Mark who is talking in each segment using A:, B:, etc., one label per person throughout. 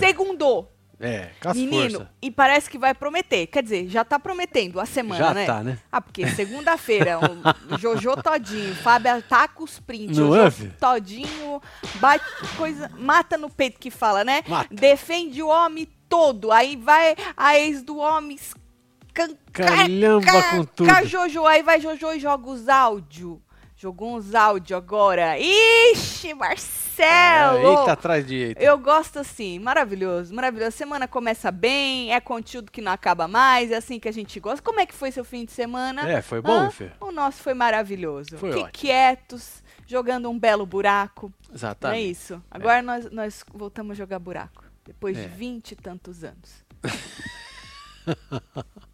A: Segundou.
B: É,
A: Menino,
B: forças.
A: e parece que vai prometer. Quer dizer, já tá prometendo a semana,
B: Já
A: né?
B: tá, né?
A: Ah, porque segunda-feira, o Jojo Todinho, Fábio com os prints. Jojo
B: é?
A: Todinho bate coisa, mata no peito que fala, né?
B: Mata.
A: Defende o homem todo. Aí vai a ex do homem escan-
B: Calhamba
A: ca-
B: com tudo.
A: ca- Jojo, aí vai Jojo e joga os áudios. Jogou uns áudios agora. Ixi, Marcelo!
B: É, eita atrás de eita.
A: Eu gosto assim, maravilhoso, maravilhoso. Semana começa bem, é conteúdo que não acaba mais, é assim que a gente gosta. Como é que foi seu fim de semana?
B: É, foi bom? Fê?
A: O nosso foi maravilhoso.
B: Foi
A: que
B: ótimo.
A: quietos, jogando um belo buraco. Não é
B: Exatamente.
A: isso? Agora nós, nós voltamos a jogar buraco. Depois de
B: É.
A: vinte e tantos anos.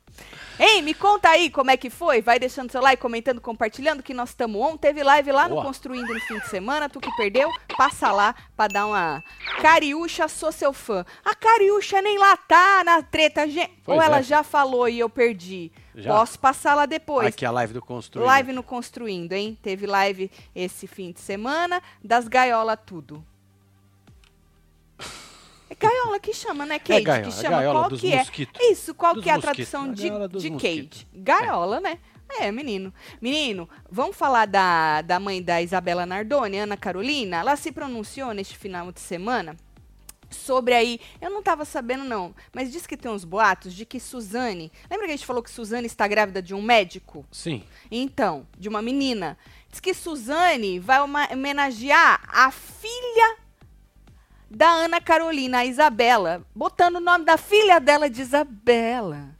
A: Ei, me conta aí como é que foi. Vai deixando seu like, comentando, compartilhando que nós estamos on. Teve live lá no
B: Boa.
A: Construindo no fim de semana. Tu que perdeu, passa lá pra dar uma. Cariúcha, sou seu fã. A Cariúcha nem lá tá na treta. gente. Ou ela
B: é.
A: já falou e eu perdi.
B: Já?
A: Posso passar lá depois.
B: Aqui a live do Construindo.
A: Live no Construindo, hein? Teve live esse fim de semana das gaiola tudo. É gaiola que chama, né, Kate?
B: gaiola,
A: que chama.
B: gaiola
A: qual
B: dos
A: que é?
B: mosquitos.
A: Isso, qual
B: Dos
A: que é a tradução
B: A
A: de,
B: dos
A: de
B: mosquitos.
A: Kate? Gaiola, né? É, menino. Menino, vamos falar da, da mãe da Isabela Nardoni, Ana Carolina? Ela se pronunciou neste final de semana sobre aí, eu não tava sabendo não, mas diz que tem uns boatos de que Suzane, lembra que a gente falou que Suzane está grávida de um médico?
B: Sim.
A: Então, de uma menina. Diz que Suzane vai homenagear a filha da Ana Carolina, a Isabela, botando o nome da filha dela de Isabela.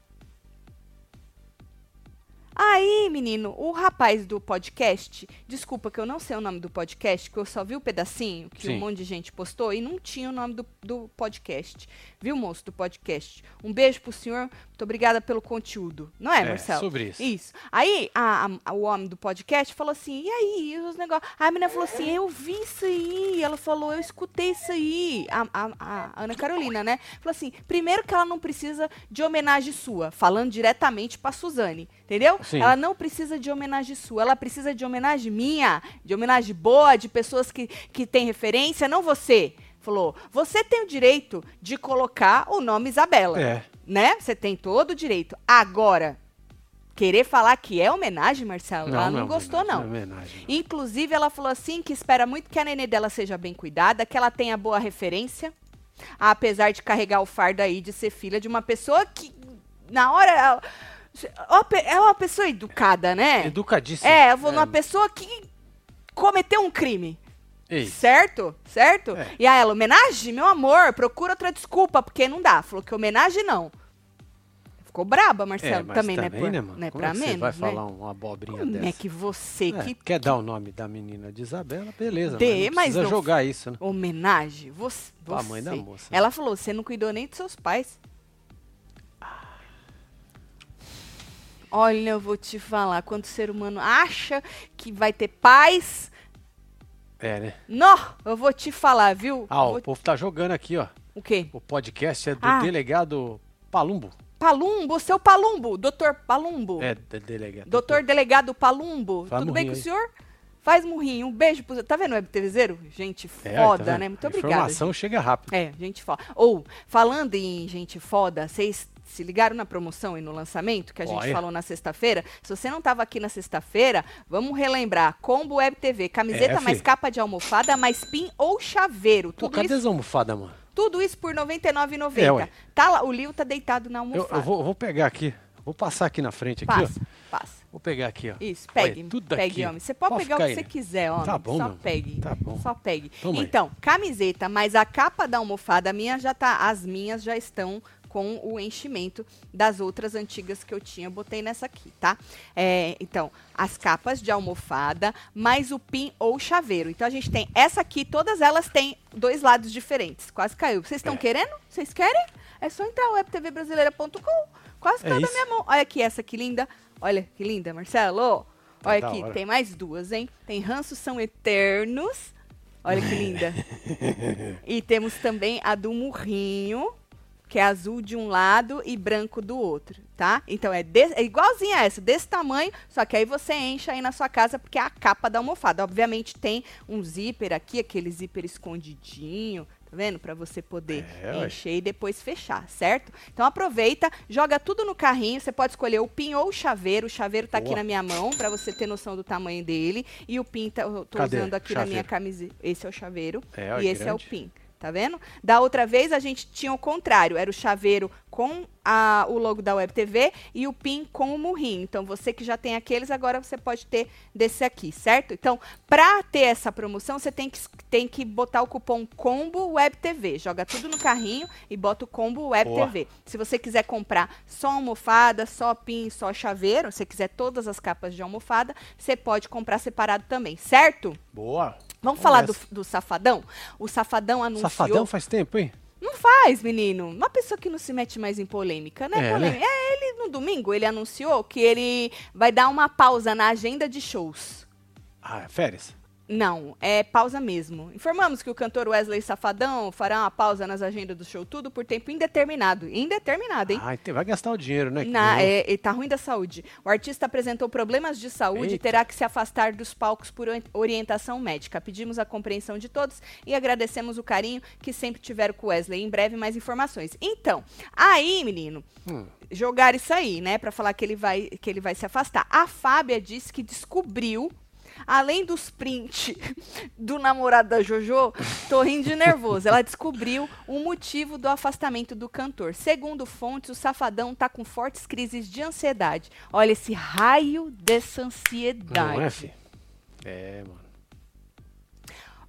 A: Aí, menino, o rapaz do podcast, desculpa que eu não sei o nome do podcast, que eu só vi o pedacinho que
B: Sim.
A: um monte de gente postou e não tinha o nome do, do podcast. Viu, moço, do podcast? Um beijo pro senhor, muito obrigada pelo conteúdo. Não é,
B: É,
A: Marcelo?
B: sobre isso.
A: Isso. Aí, a- a- o homem do podcast falou assim, e aí, os negócios? A menina falou assim, eu vi isso aí. Ela falou, eu escutei isso aí. A, a- a Ana Carolina, né? Falou assim, primeiro que ela não precisa de homenagem sua, falando diretamente pra Suzane, entendeu?
B: Sim.
A: Ela não precisa de homenagem sua, ela precisa de homenagem minha, de homenagem boa, de pessoas que, que têm referência, não você. Falou, você tem o direito de colocar o nome Isabela
B: É.
A: né? Você tem todo o direito. Agora, querer falar que é homenagem, Marcelo, ela não,
B: é
A: gostou,
B: homenagem,
A: não.
B: é homenagem.
A: Inclusive, ela falou assim que espera muito que a nenê dela seja bem cuidada, que ela tenha boa referência, apesar de carregar o fardo aí de ser filha de uma pessoa que, na hora. É uma pessoa educada, né?
B: Educadíssimo.
A: É, eu vou numa pessoa que cometeu um crime.
B: Ei,
A: Certo? Certo?
B: É.
A: E aí ela, homenagem? Meu amor, procura outra desculpa, porque não dá. Falou que homenagem não. Ficou braba, Marcelo,
B: é,
A: também,
B: também,
A: né? Por,
B: né, mano?
A: Não é
B: Como
A: pra
B: é que você
A: menos,
B: vai
A: né?
B: falar uma abobrinha
A: Como
B: dessa?
A: é que você
B: É,
A: que
B: Quer dar o nome da menina de Isabela? Beleza,
A: Dê,
B: mas não
A: mas
B: precisa
A: não-
B: jogar isso, né?
A: homenagem? Você,
B: Pra mãe da
A: você.
B: moça.
A: Ela falou, você não cuidou nem dos seus pais. Olha, eu vou te falar, quando o ser humano acha que vai ter paz,
B: É, né?
A: não, eu vou te falar, viu?
B: Ah,
A: Vou-
B: o povo tá jogando aqui, ó.
A: O quê?
B: O podcast é do
A: Ah.
B: delegado Palumbo.
A: Palumbo, seu Palumbo, doutor Palumbo.
B: É, de- delegado.
A: Doutor Delegado Palumbo,
B: Faz
A: tudo bem com o
B: murrinho
A: senhor? Faz murrinho, um beijo pro... Tá vendo, Web TVzeiro? Gente
B: É,
A: foda,
B: tá vendo?
A: né? Muito
B: A
A: obrigada.
B: informação chega rápido.
A: É, gente foda. Ou, falando em gente foda, vocês se ligaram na promoção e no lançamento que a gente
B: Olha.
A: falou na sexta-feira? Se você não tava aqui na sexta-feira, vamos relembrar. Combo Web TV, camiseta
B: É,
A: mais capa de almofada, mais pin ou chaveiro.
B: Pô,
A: Tudo,
B: cadê
A: isso,
B: as almofadas, mano?
A: tudo isso por R$ 99,90.
B: É, ué.
A: tá lá, o Lil tá deitado na almofada.
B: eu vou, eu vou pegar aqui. Vou passar aqui na frente, aqui,
A: Passa,
B: ó.
A: passa.
B: Vou pegar aqui, ó.
A: Isso, pegue.
B: tudo
A: pegue,
B: aqui.
A: homem. Você pode,
B: Pode
A: pegar o que
B: aí,
A: você
B: né?
A: quiser, homem.
B: Tá bom,
A: Só
B: meu.
A: pegue.
B: Tá bom.
A: Só pegue.
B: Toma aí.
A: então, camiseta, mas a capa da almofada minha já tá. As minhas já estão com o enchimento das outras antigas que eu tinha. Eu botei nessa aqui, tá? É, então, as capas de almofada, mais o pin ou chaveiro. Então a gente tem essa aqui, todas elas têm dois lados diferentes. Quase caiu. Vocês estão
B: É.
A: querendo? Vocês querem? É só entrar webtvbrasileira.com. Quase
B: É
A: caiu da
B: isso.
A: minha mão. Olha aqui essa que linda. Olha que linda, Marcelo.
B: Tá
A: Olha
B: da
A: aqui,
B: hora.
A: tem mais duas, hein? Tem ranços são eternos. Olha que linda. e temos também a do murrinho, que é azul de um lado e branco do outro, tá? Então é, de- é igualzinha a essa, desse tamanho, só que aí você enche aí na sua casa porque é a capa da almofada. Obviamente tem um zíper aqui, aquele zíper escondidinho, Tá vendo? Para você poder
B: É,
A: encher e depois fechar, certo? Então aproveita, joga tudo no carrinho. Você pode escolher o pin ou o chaveiro. O chaveiro tá aqui
B: Boa.
A: na minha mão para você ter noção do tamanho dele. E o pin tá, eu tô
B: Cadê?
A: usando aqui na minha
B: Chaveiro.
A: camiseta. Esse é o chaveiro
B: É,
A: e esse é o
B: grande.
A: pin. Tá vendo? Da outra vez a gente tinha o contrário, era o chaveiro com a- o logo da Web TV e o pin com o murrinho. Então você que já tem aqueles, agora você pode ter desse aqui, certo? Então, para ter essa promoção, você tem que, tem que botar o cupom combo Web TV. Joga tudo no carrinho e bota o combo Web
B: Boa.
A: TV. Se você quiser comprar só almofada, só pin, só chaveiro, se você quiser todas as capas de almofada, você pode comprar separado também, certo?
B: Boa.
A: Vamos falar do, do Safadão? O Safadão anunciou...
B: Safadão faz tempo, hein?
A: Não faz, menino. Uma pessoa que não se mete mais em polêmica, né?
B: É,
A: polêmica. É, ele no domingo ele anunciou que ele vai dar uma pausa na agenda de shows.
B: Ah, é férias?
A: Não, é pausa mesmo. Informamos que o cantor Wesley Safadão fará uma pausa nas agendas do show tudo por tempo indeterminado. Indeterminado, hein?
B: Ah, então vai gastar o dinheiro, né?
A: Na, é, tá ruim da saúde. O artista apresentou problemas de saúde e
B: Eita.
A: terá que se afastar dos palcos por ori- orientação médica. Pedimos a compreensão de todos e agradecemos o carinho que sempre tiveram com o Wesley. Em breve, mais informações. Então, aí, menino,
B: Hum.
A: jogar isso aí, né? Pra falar que ele vai, que ele vai se afastar. A Fábia disse que descobriu. Além dos prints do namorado da Jojo, tô rindo de nervoso. Ela descobriu o motivo do afastamento do cantor. Segundo fontes, o safadão tá com fortes crises de ansiedade. Olha esse raio dessa ansiedade.
B: Não é, fi? É, mano.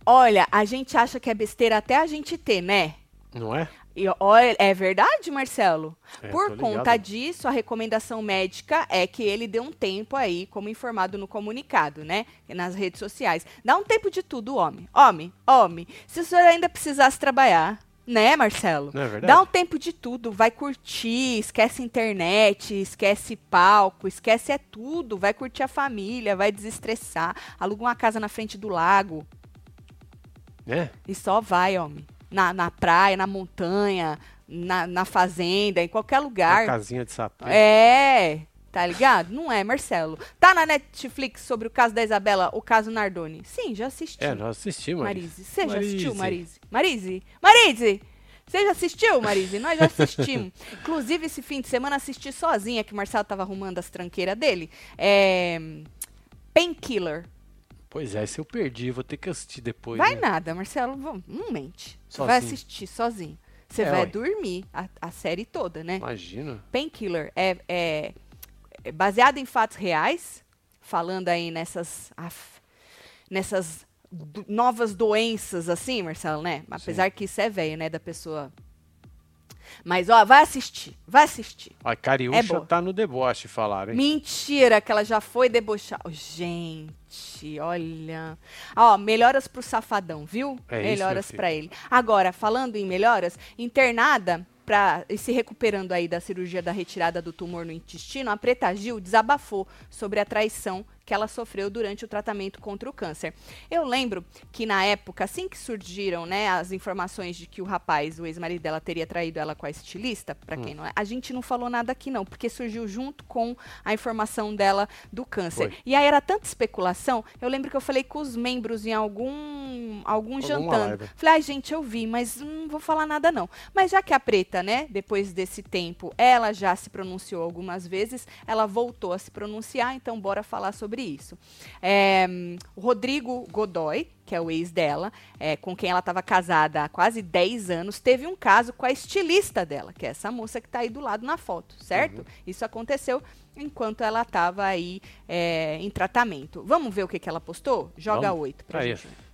A: Olha, a gente acha que é besteira até a gente ter, né?
B: Não é?
A: E, olha, é verdade, Marcelo?
B: É,
A: Por conta disso, a recomendação médica é que ele dê um tempo aí, como informado no comunicado, né? Nas redes sociais. Dá um tempo de tudo, homem. Homem, homem. Se o senhor ainda precisasse trabalhar, né, Marcelo?
B: Não é verdade?
A: Dá um tempo de tudo. Vai curtir, esquece internet, esquece palco, esquece é tudo. Vai curtir a família, vai desestressar. Aluga uma casa na frente do lago.
B: É?
A: E só vai, homem. Na, na praia, na montanha, na, na fazenda, em qualquer lugar.
B: casinha de sapê.
A: É, tá ligado? Não é, Marcelo. Tá na Netflix sobre o caso da Isabela, o caso Nardoni? Sim, já assisti.
B: É, nós assistimos.
A: Marise. Você já assistiu,
B: Marise.
A: Marise? Marise? Marise! Você já assistiu, Marise? Nós já assistimos. Inclusive, esse fim de semana assisti sozinha, que o Marcelo tava arrumando as tranqueiras dele. É... Painkiller.
B: Pois é, se eu perdi, vou ter que assistir depois.
A: Vai
B: né?
A: nada, Marcelo. Vamos, não mente.
B: Sozinho.
A: vai assistir sozinho. Você
B: É,
A: vai
B: ué.
A: dormir a, a série toda, né?
B: Imagina.
A: Painkiller é, é, é baseado em fatos reais, falando aí nessas, af- nessas do- novas doenças, assim, Marcelo, né? Apesar que isso é velho, né, da pessoa. Mas, ó, vai assistir, vai assistir.
B: A Cariúcha
A: É boa.
B: tá no deboche, falaram, hein?
A: Mentira que ela já foi debochar. Oh, gente, olha. Ó, melhoras pro safadão, viu?
B: É
A: melhoras pra ele. Agora, falando em melhoras, internada pra, e se recuperando aí da cirurgia da retirada do tumor no intestino, a Preta Gil desabafou sobre a traição que ela sofreu durante o tratamento contra o câncer. Eu lembro que na época, assim que surgiram, né, as informações de que o rapaz, o ex-marido dela, teria traído ela com a estilista, pra
B: Hum.
A: quem não é, a gente não falou nada aqui não, porque surgiu junto com a informação dela do câncer.
B: Foi.
A: E aí era tanta especulação, eu lembro que eu falei com os membros em algum algum
B: Alguma
A: jantando.
B: live.
A: Falei, ai gente, eu vi, mas não vou falar nada não. Mas já que a Preta, né, depois desse tempo, ela já se pronunciou algumas vezes, ela voltou a se pronunciar, então bora falar sobre isso. É, o Rodrigo Godoy, que é o ex dela, é, com quem ela estava casada há quase 10 anos, teve um caso com a estilista dela, que é essa moça que está aí do lado na foto, certo?
B: Uhum.
A: Isso aconteceu enquanto ela estava aí é, em tratamento. Vamos ver o que, que ela postou? Joga oito pra
B: Aí.
A: gente.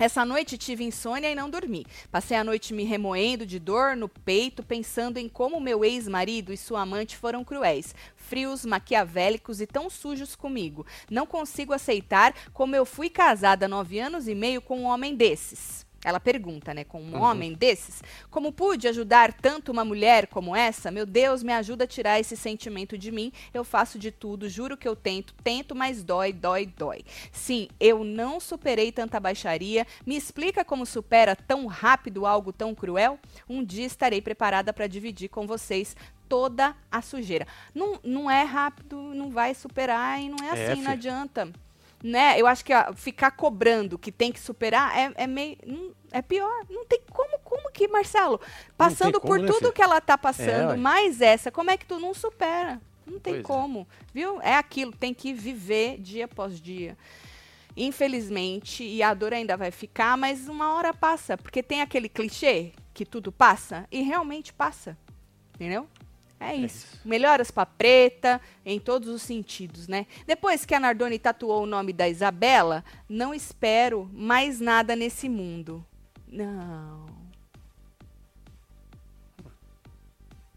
A: Essa noite tive insônia e não dormi. Passei a noite me remoendo de dor no peito, pensando em como meu ex-marido e sua amante foram cruéis, frios, maquiavélicos e tão sujos comigo. Não consigo aceitar como eu fui casada há nove anos e meio com um homem desses. Ela pergunta, né? Com um
B: Uhum.
A: homem desses? Como pude ajudar tanto uma mulher como essa? Meu Deus, me ajuda a tirar esse sentimento de mim. Eu faço de tudo, juro que eu tento, tento, mas dói, dói, dói. Sim, eu não superei tanta baixaria. Me explica como supera tão rápido algo tão cruel? Um dia estarei preparada para dividir com vocês toda a sujeira. Não, não é rápido, não vai superar e não é
B: É,
A: assim, não
B: filho.
A: adianta. Né? Eu acho que ó, ficar cobrando que tem que superar é, é meio. é pior. Não tem como, como que, Marcelo? Passando
B: como,
A: por
B: né,
A: tudo
B: filho?
A: que ela tá
B: É,
A: passando,
B: ué.
A: mais essa, como é que tu não supera? Não tem
B: Pois é.
A: como, viu? É aquilo, tem que viver dia após dia. Infelizmente, e a dor ainda vai ficar, mas uma hora passa, porque tem aquele clichê que tudo passa, e realmente passa. Entendeu? É isso.
B: isso.
A: Melhoras pra preta, em todos os sentidos, né? Depois que a Nardoni tatuou o nome da Isabela, não espero mais nada nesse mundo. Não.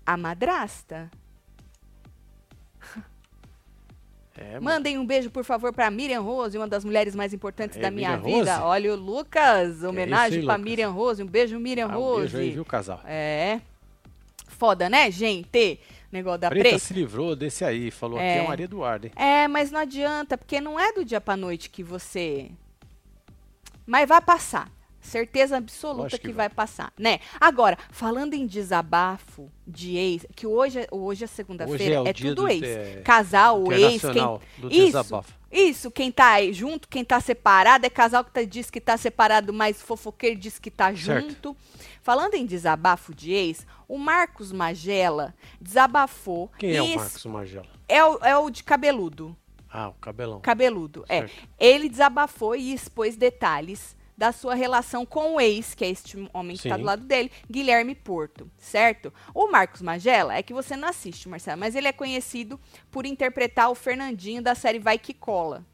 A: A madrasta?
B: É.
A: Mandem um beijo, por favor, pra Miriam Rose, uma das mulheres mais importantes
B: É,
A: da minha
B: Miriam
A: vida.
B: Rose?
A: Olha o Lucas, homenagem
B: aí,
A: pra
B: Lucas?
A: Miriam Rose. Um beijo, Miriam
B: Ah, um
A: Rose.
B: beijo aí, viu, casal?
A: É. Foda, né, gente? Negócio da
B: Preta,
A: preta.
B: se livrou desse aí. Falou
A: É.
B: aqui é Maria Eduarda, hein?
A: É, mas não adianta, porque não é do dia pra noite que você. Mas vai passar. Certeza absoluta que,
B: que
A: vai. passar, né? Agora, falando em desabafo de ex, que hoje, é- hoje é segunda-feira,
B: é
A: é, tudo
B: do
A: ex. Casal, ex, quem, Isso.
B: desabafo.
A: Isso, quem tá aí junto, quem tá separado, é casal que tá, diz que tá separado, mas fofoqueiro diz que tá
B: Certo.
A: junto. Falando em desabafo de ex, o Marcos Magela desabafou.
B: Quem é o Marcos Magela?
A: É o, é o de cabeludo.
B: Ah, o cabelão.
A: Cabeludo, é.
B: Certo.
A: Ele desabafou e expôs detalhes da sua relação com o ex, que é este homem que tá
B: Sim.
A: do lado dele, Guilherme Porto, certo? O Marcos Magela é que você não assiste, Marcelo, mas ele é conhecido por interpretar o Fernandinho da série Vai Que Cola.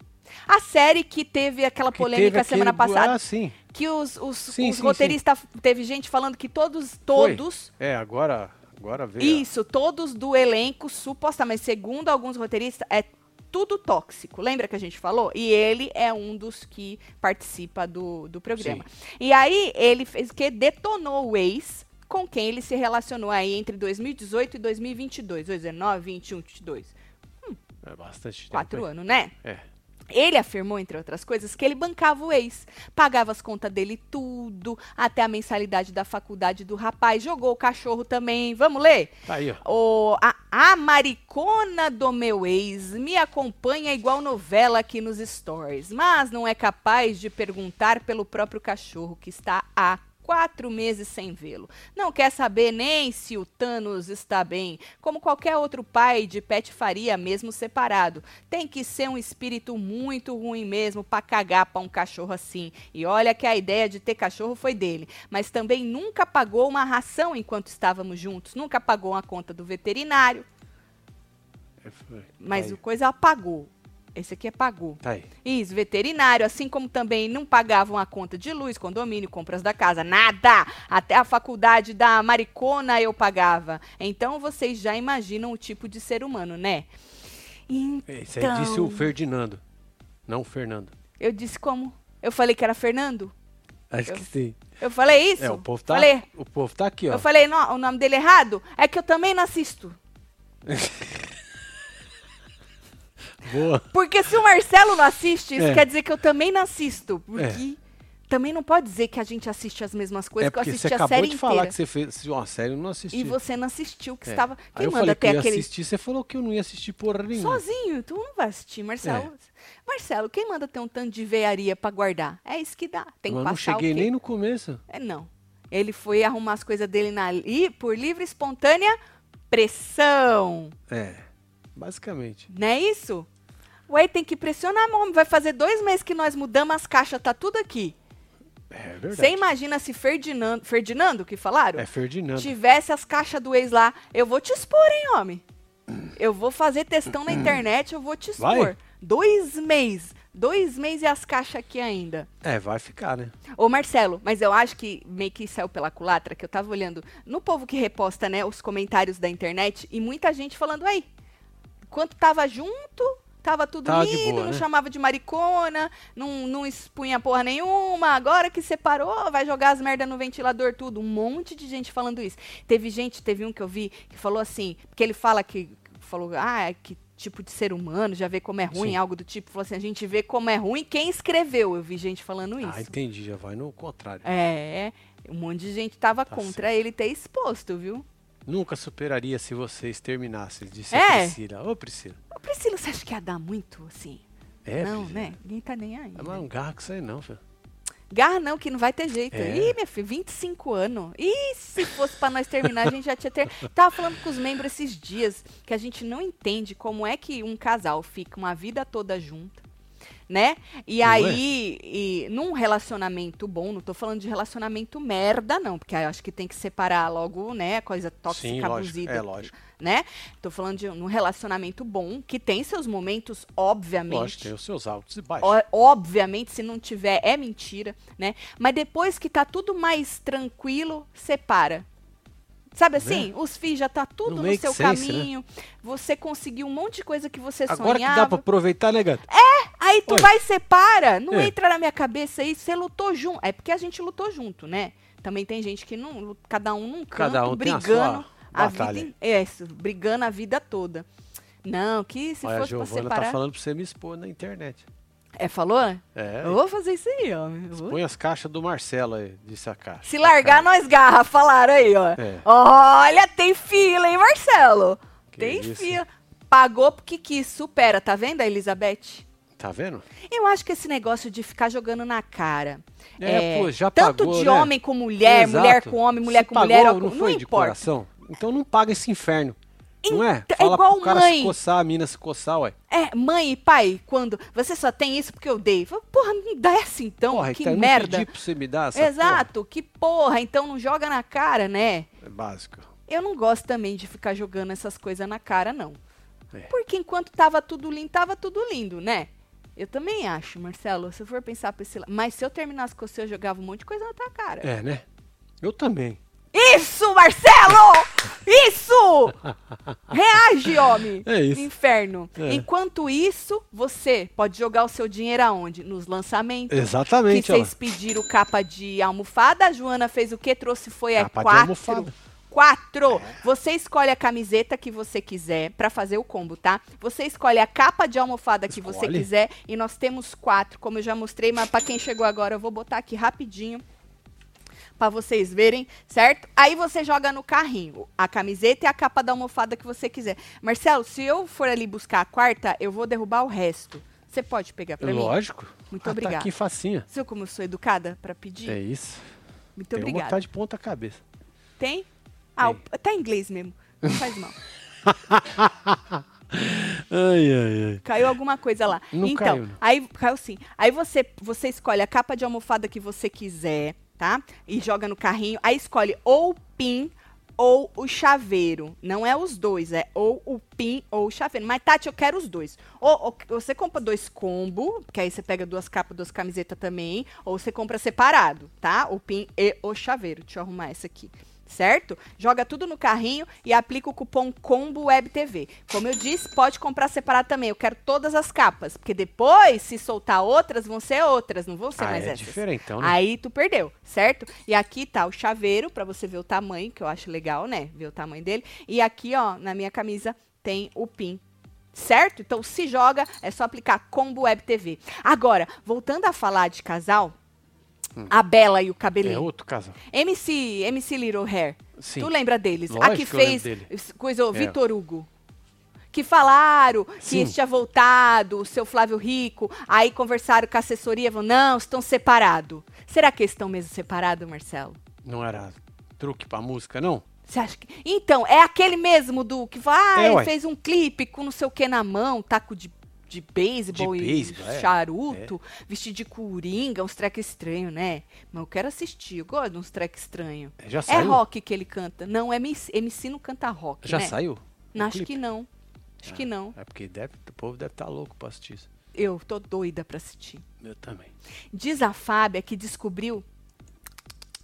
A: A série que teve aquela
B: Que
A: polêmica
B: teve
A: semana
B: aquele-
A: passada,
B: Ah, sim.
A: que os, os,
B: Sim,
A: os
B: sim,
A: roteiristas, teve gente falando que todos,
B: Foi.
A: todos,
B: É, agora, agora a-
A: isso, todos do elenco, supostamente, segundo alguns roteiristas, é tudo tóxico. Lembra que a gente falou? E ele é um dos que participa do, do programa. E aí, ele fez que? Detonou o ex com quem ele se relacionou aí entre 2018 e 2022. 2019, 21, 22.
B: É bastante tempo.
A: Quatro anos, né?
B: É.
A: Ele afirmou, entre outras coisas, que ele bancava o ex, pagava as contas dele tudo, até a mensalidade da faculdade do rapaz, jogou o cachorro também. Vamos ler?
B: Tá aí, ó.
A: O, a, a maricona do meu ex me acompanha igual novela aqui nos stories, mas não é capaz de perguntar pelo próprio cachorro que está há quatro meses sem vê-lo. Não quer saber nem se o Thanos está bem, como qualquer outro pai de pet faria, mesmo separado. Tem que ser um espírito muito ruim mesmo para cagar para um cachorro assim. E olha que a ideia de ter cachorro foi dele, mas também nunca pagou uma ração enquanto estávamos juntos, nunca pagou a conta do veterinário,
B: É,
A: mas o coisa pagou. Esse aqui é pagou.
B: Tá aí.
A: Isso, veterinário, assim como também não pagavam a conta de luz, condomínio, compras da casa, nada. Até a faculdade da maricona eu pagava. Então vocês já imaginam o tipo de ser humano, né?
B: Esse aí disse o
A: Então,
B: Ferdinando. Não o Fernando.
A: eu disse como? Eu falei que era Fernando?
B: Acho
A: Eu-
B: que sim.
A: Eu falei isso?
B: É, o povo tá,
A: Falei,
B: o povo tá aqui, ó.
A: eu falei no- o nome dele errado? É que eu também não assisto.
B: Boa.
A: Porque se o Marcelo não assiste, isso
B: É.
A: quer dizer que eu também não assisto. Porque também não pode dizer que a gente assiste as mesmas coisas,
B: É
A: que eu assisti
B: você
A: a
B: acabou
A: série
B: de falar
A: inteira.
B: que você fez uma série e não assistiu.
A: E você não assistiu, que
B: É.
A: estava. Quem
B: eu
A: manda
B: falei que eu ia
A: aquele.
B: assistir, você falou que eu não ia assistir porra nenhuma.
A: Sozinho, tu não vai assistir, Marcelo.
B: É.
A: Marcelo, quem manda ter um tanto de veiaria pra guardar? É isso que dá. Tem que
B: Mas eu
A: passar
B: não cheguei nem no começo.
A: É não. Ele foi arrumar as coisas dele na li, por livre e espontânea pressão.
B: É, basicamente.
A: Não é isso? Ué, tem que pressionar, homem. Vai fazer dois meses que nós mudamos as caixas, tá tudo aqui.
B: É verdade.
A: Você imagina se Ferdinando, Ferdinando que falaram?
B: É Ferdinando.
A: tivesse as caixas do ex lá, eu vou te expor, hein, homem? Eu vou fazer textão na internet, eu vou te expor.
B: Vai?
A: Dois meses. Dois meses e as caixas aqui ainda.
B: É, vai ficar, né?
A: Ô, Marcelo, mas eu acho que meio que saiu pela culatra, que eu tava olhando no povo que reposta, né, os comentários da internet, e muita gente falando, aí, quando tava junto, tava tudo
B: Tava
A: lindo,
B: boa,
A: não
B: né?
A: chamava de maricona, não, não expunha porra nenhuma, agora que separou, vai jogar as merda no ventilador, tudo. Um monte de gente falando isso. Teve gente, teve um que eu vi, que falou assim, porque ele fala que, falou, ah, que tipo de ser humano, já vê como é ruim,
B: Sim.
A: algo do tipo, falou assim, a gente vê como é ruim quem escreveu. Eu vi gente falando isso.
B: Ah, entendi, já vai no contrário.
A: É, um monte de gente tava
B: Tá
A: contra ele ter exposto, viu?
B: Nunca superaria se vocês terminassem, disse
A: É?
B: a Priscila. Ô, Priscila.
A: Ô, Priscila, você acha que ia dar muito, assim?
B: É,
A: não,
B: filho.
A: né? Ninguém tá nem aí.
B: Mas
A: né?
B: não garra com isso aí não, filho.
A: Garra não, que não vai ter jeito.
B: É.
A: Ih, minha filha, 25 anos. Ih, se fosse pra nós terminar, a gente já tinha ter. Tava falando com os membros esses dias que a gente não entende como é que um casal fica uma vida toda junto, né? E
B: Não é?
A: aí, e, num relacionamento bom, não tô falando de relacionamento merda, não, porque acho que tem que separar logo, né? Coisa tóxica,
B: Sim,
A: abusida
B: É, lógico.
A: né? Tô falando de um relacionamento bom, que tem seus momentos, obviamente.
B: Lógico, tem os seus altos e baixos.
A: Obviamente, se não tiver, é mentira, né? Mas depois que tá tudo mais tranquilo, separa. Sabe assim? Os filhos já tá tudo
B: No
A: no, seu
B: sense, né?
A: caminho. Você conseguiu um monte de coisa que você
B: Agora que
A: sonhava.
B: dá pra aproveitar, né, gato?
A: Aí tu
B: Ué.
A: vai separa. Não
B: É.
A: entra na minha cabeça isso. Você lutou junto. É porque a gente lutou junto, né? Também tem gente que não. Cada um num canto,
B: Cada um a
A: brigando a,
B: batalha.
A: vida. in- É, isso, brigando a vida toda. Não, que se
B: Olha, a
A: fosse pra
B: Giovana
A: separar.
B: tá falando pra você me expor na internet.
A: É, falou?
B: É.
A: Eu vou fazer isso aí, ó.
B: Põe as caixas do Marcelo aí, disse a caixa.
A: Se largar, nós garra, falaram aí, ó.
B: É.
A: Olha, tem fila, hein, Marcelo?
B: Que
A: tem
B: isso.
A: fila. Pagou porque quis, supera, tá vendo a Elizabeth?
B: Tá vendo?
A: Eu acho que esse negócio de ficar jogando na cara.
B: É, pô, já
A: tanto
B: pagou,
A: de
B: né?
A: homem com mulher,
B: Exato.
A: mulher com homem, mulher
B: Se
A: com
B: pagou,
A: mulher,
B: não,
A: não,
B: foi de
A: importa.
B: coração. Então não paga esse inferno. não é?
A: É
B: Fala
A: igual
B: pro cara
A: mãe.
B: se coçar, a mina se coçar, ué.
A: É, mãe e pai, quando você só tem isso porque eu dei. Porra, não dá essa então,
B: Porra,
A: que
B: então eu não
A: merda.
B: pedi pra você me dar essa
A: Exato, que porra, então não joga na cara, né?
B: porra. É básico.
A: Eu não gosto também de ficar jogando essas coisas na cara, não.
B: É.
A: Porque enquanto tava tudo lindo, tava tudo lindo, né? Eu também acho, Marcelo, se eu for pensar pra esse lado. Mas se eu terminasse com você, eu jogava um monte de coisa na tua cara.
B: É, né? Eu também.
A: Isso, Marcelo! Isso! Reage, homem!
B: É isso.
A: Inferno.
B: É.
A: Enquanto isso, você pode jogar o seu dinheiro aonde? Nos lançamentos. Que
B: Exatamente, ó.
A: vocês pediram capa de almofada, a Joana fez o que? Trouxe foi a
B: Capa de
A: quatro.
B: almofada.
A: Quatro. Você escolhe a camiseta que você quiser pra fazer o combo, tá? Você escolhe a capa de almofada que você quiser e nós temos quatro, como eu já mostrei, mas pra quem chegou agora eu vou botar aqui rapidinho pra vocês verem, certo? Aí você joga no carrinho a camiseta e a capa da almofada que você quiser. Marcelo, se eu for ali buscar a quarta, eu vou derrubar o resto. Você pode pegar pra mim?
B: Lógico.
A: Muito
B: Ah,
A: obrigada.
B: Tá aqui facinha.
A: Viu como eu sou educada pra pedir?
B: É isso.
A: Muito
B: Tem que
A: obrigada.
B: botar de ponta cabeça.
A: Tem? Ah, o- tá em inglês mesmo. Não faz mal.
B: Ai, ai, ai.
A: Caiu alguma coisa lá.
B: Não
A: então,
B: caiu, não.
A: aí caiu sim. Aí você você escolhe a capa de almofada que você quiser, tá? E joga no carrinho. Aí escolhe ou o pin ou o chaveiro. Não é os dois, é ou o pin ou o chaveiro. Mas Tati, eu quero os dois. Ou, ou você compra dois combo, que aí você pega duas capas, duas camisetas também, ou você compra separado, tá? O pin e o chaveiro. Deixa eu arrumar essa aqui certo? Joga tudo no carrinho e aplica o cupom Combo Web TV. Como eu disse, pode comprar separado também. Eu quero todas as capas, porque depois, se soltar outras, vão ser outras, não vão ser
B: Ah,
A: mais
B: é
A: essas.
B: diferentão, né?
A: Aí tu perdeu, certo? E aqui tá o chaveiro pra você ver o tamanho, que eu acho legal, né? Ver o tamanho dele. E aqui, ó, na minha camisa tem o pin. Certo? Então, se joga, é só aplicar Combo Web TV. Agora, voltando a falar de casal, a Bela e o cabelinho.
B: É outro casal.
A: MC, MC Little Hair.
B: Sim.
A: Tu lembra deles?
B: Lógico
A: a que
B: que
A: fez coisa, o
B: É.
A: Vitor Hugo. Que falaram que
B: Sim.
A: eles tinha voltado, o seu Flávio Rico, aí conversaram com a assessoria, falaram, não, estão separados. Será que eles estão mesmo separados, Marcelo?
B: Não era truque pra música, não?
A: Você acha que... Então, é aquele mesmo do que fala, ah,
B: É,
A: ele fez um clipe com não sei o que na mão, taco de, de beisebol
B: De
A: e
B: beisebol, é,
A: charuto, vestido de coringa, uns treco estranho, né? Mas eu quero assistir, eu gosto de uns treco estranho.
B: Já
A: É
B: saiu?
A: rock que ele canta. Não, MC, MC não canta rock,
B: Já
A: né?
B: saiu?
A: Não, acho
B: clipe?
A: que não. Acho que não.
B: É porque deve, o povo deve estar louco pra assistir isso.
A: Eu tô doida pra assistir.
B: Eu também.
A: Diz a Fábia que descobriu